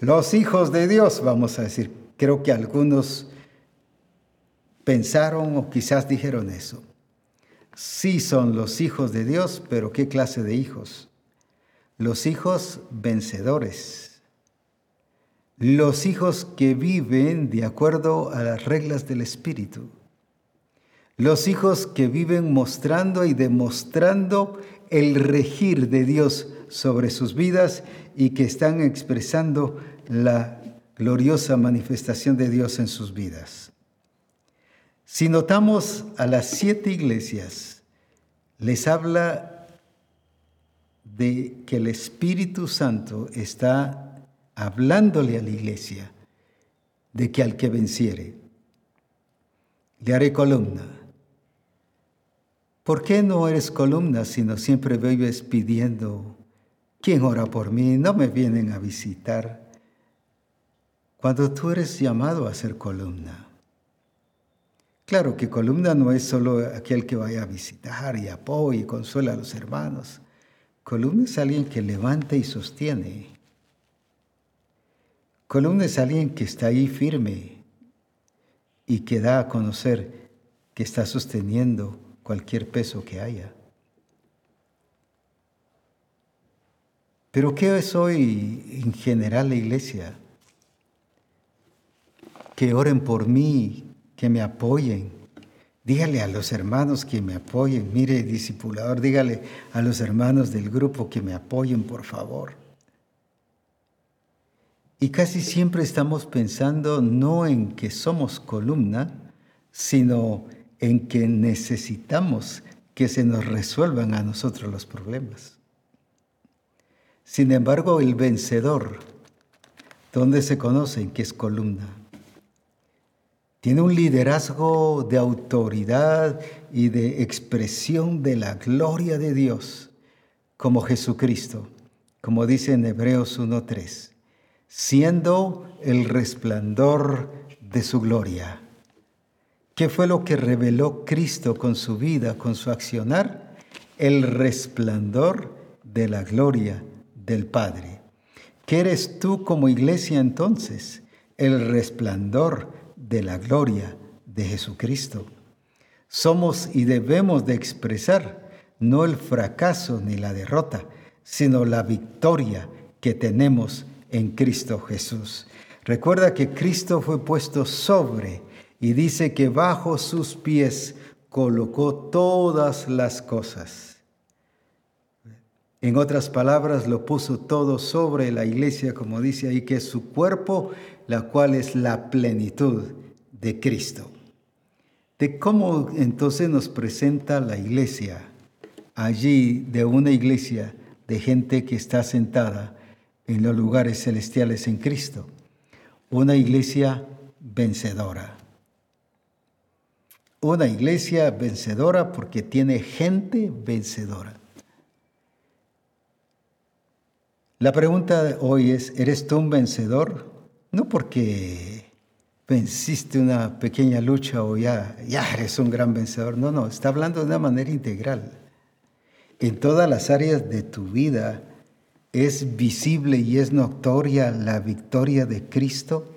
Los hijos de Dios, vamos a decir, Creo que algunos pensaron o quizás dijeron eso. Sí son los hijos de Dios, pero ¿qué clase de hijos? Los hijos vencedores. Los hijos que viven de acuerdo a las reglas del Espíritu. Los hijos que viven mostrando y demostrando el regir de Dios sobre sus vidas y que están expresando la gloriosa manifestación de Dios en sus vidas. Si notamos a las siete iglesias, les habla de que el Espíritu Santo está hablándole a la iglesia de que al que venciere, le haré columna. ¿Por qué no eres columna sino siempre vives pidiendo, ¿quién ora por mí? No me vienen a visitar. Cuando tú eres llamado a ser columna. Claro que columna no es solo aquel que vaya a visitar y apoya y consuela a los hermanos, Columna es alguien que levanta y sostiene. Columna es alguien que está ahí firme y que da a conocer que está sosteniendo cualquier peso que haya. Pero ¿qué es hoy en general la iglesia? Que oren por mí, que me apoyen. Dígale a los hermanos que me apoyen. Mire, discipulador, dígale a los hermanos del grupo que me apoyen, por favor. Y casi siempre estamos pensando no en que somos columna, sino en que necesitamos que se nos resuelvan a nosotros los problemas. Sin embargo, el vencedor, donde se conoce que es columna, tiene un liderazgo de autoridad y de expresión de la gloria de Dios, como Jesucristo, como dice en Hebreos 1.3, siendo el resplandor de su gloria. ¿Qué fue lo que reveló Cristo con su vida, con su accionar? El resplandor de la gloria del Padre. ¿Qué eres tú como iglesia entonces? El resplandor de la gloria de Jesucristo. Somos y debemos de expresar no el fracaso ni la derrota, sino la victoria que tenemos en Cristo Jesús. Recuerda que Cristo fue puesto sobre y dice que bajo sus pies colocó todas las cosas. En otras palabras, lo puso todo sobre la iglesia, como dice ahí, que es su cuerpo, la cual es la plenitud de Cristo. De cómo entonces nos presenta la iglesia allí, de una iglesia de gente que está sentada en los lugares celestiales en Cristo. Una iglesia vencedora. Una iglesia vencedora porque tiene gente vencedora. La pregunta de hoy es, ¿eres tú un vencedor? No porque venciste una pequeña lucha o ya, ya eres un gran vencedor. No, no, está hablando de una manera integral. En todas las áreas de tu vida es visible y es notoria la victoria de Cristo.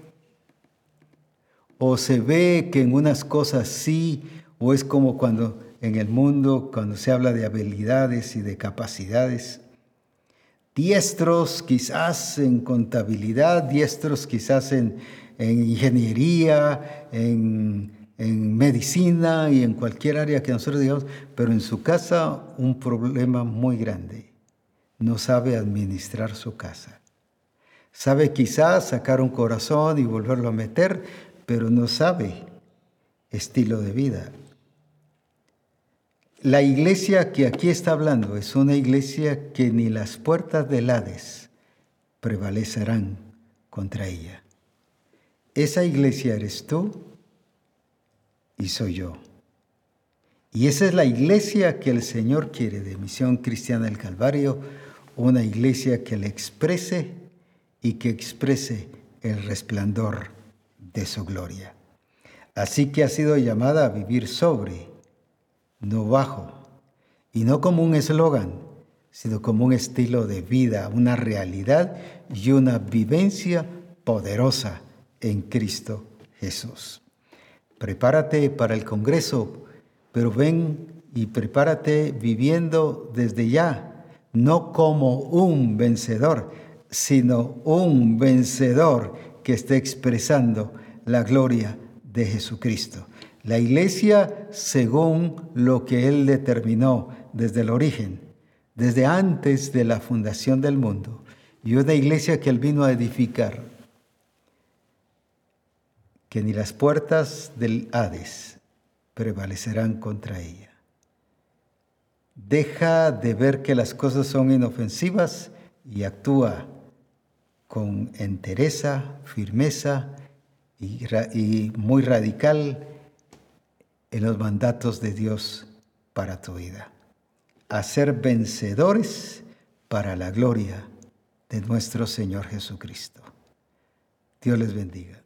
O se ve que en unas cosas sí, o es como cuando en el mundo, cuando se habla de habilidades y de capacidades, diestros quizás en contabilidad, diestros quizás en, ingeniería, en, en, medicina y en cualquier área que nosotros digamos, pero en su casa un problema muy grande. No sabe administrar su casa. Sabe quizás sacar un corazón y volverlo a meter, pero no sabe estilo de vida. La iglesia que aquí está hablando es una iglesia que ni las puertas del Hades prevalecerán contra ella. Esa iglesia eres tú y soy yo. Y esa es la iglesia que el Señor quiere de Misión Cristiana del Calvario, una iglesia que le exprese y que exprese el resplandor de su gloria. Así que ha sido llamada a vivir sobre no bajo, y no como un eslogan, sino como un estilo de vida, una realidad y una vivencia poderosa en Cristo Jesús. Prepárate para el Congreso, pero ven y prepárate viviendo desde ya, no como un vencedor, sino un vencedor que esté expresando la gloria de Jesucristo. La iglesia según lo que Él determinó desde el origen, desde antes de la fundación del mundo, y una iglesia que Él vino a edificar, que ni las puertas del Hades prevalecerán contra ella. Deja de ver que las cosas son inofensivas y actúa con entereza, firmeza y, y muy radical en los mandatos de Dios para tu vida. A ser vencedores para la gloria de nuestro Señor Jesucristo. Dios les bendiga.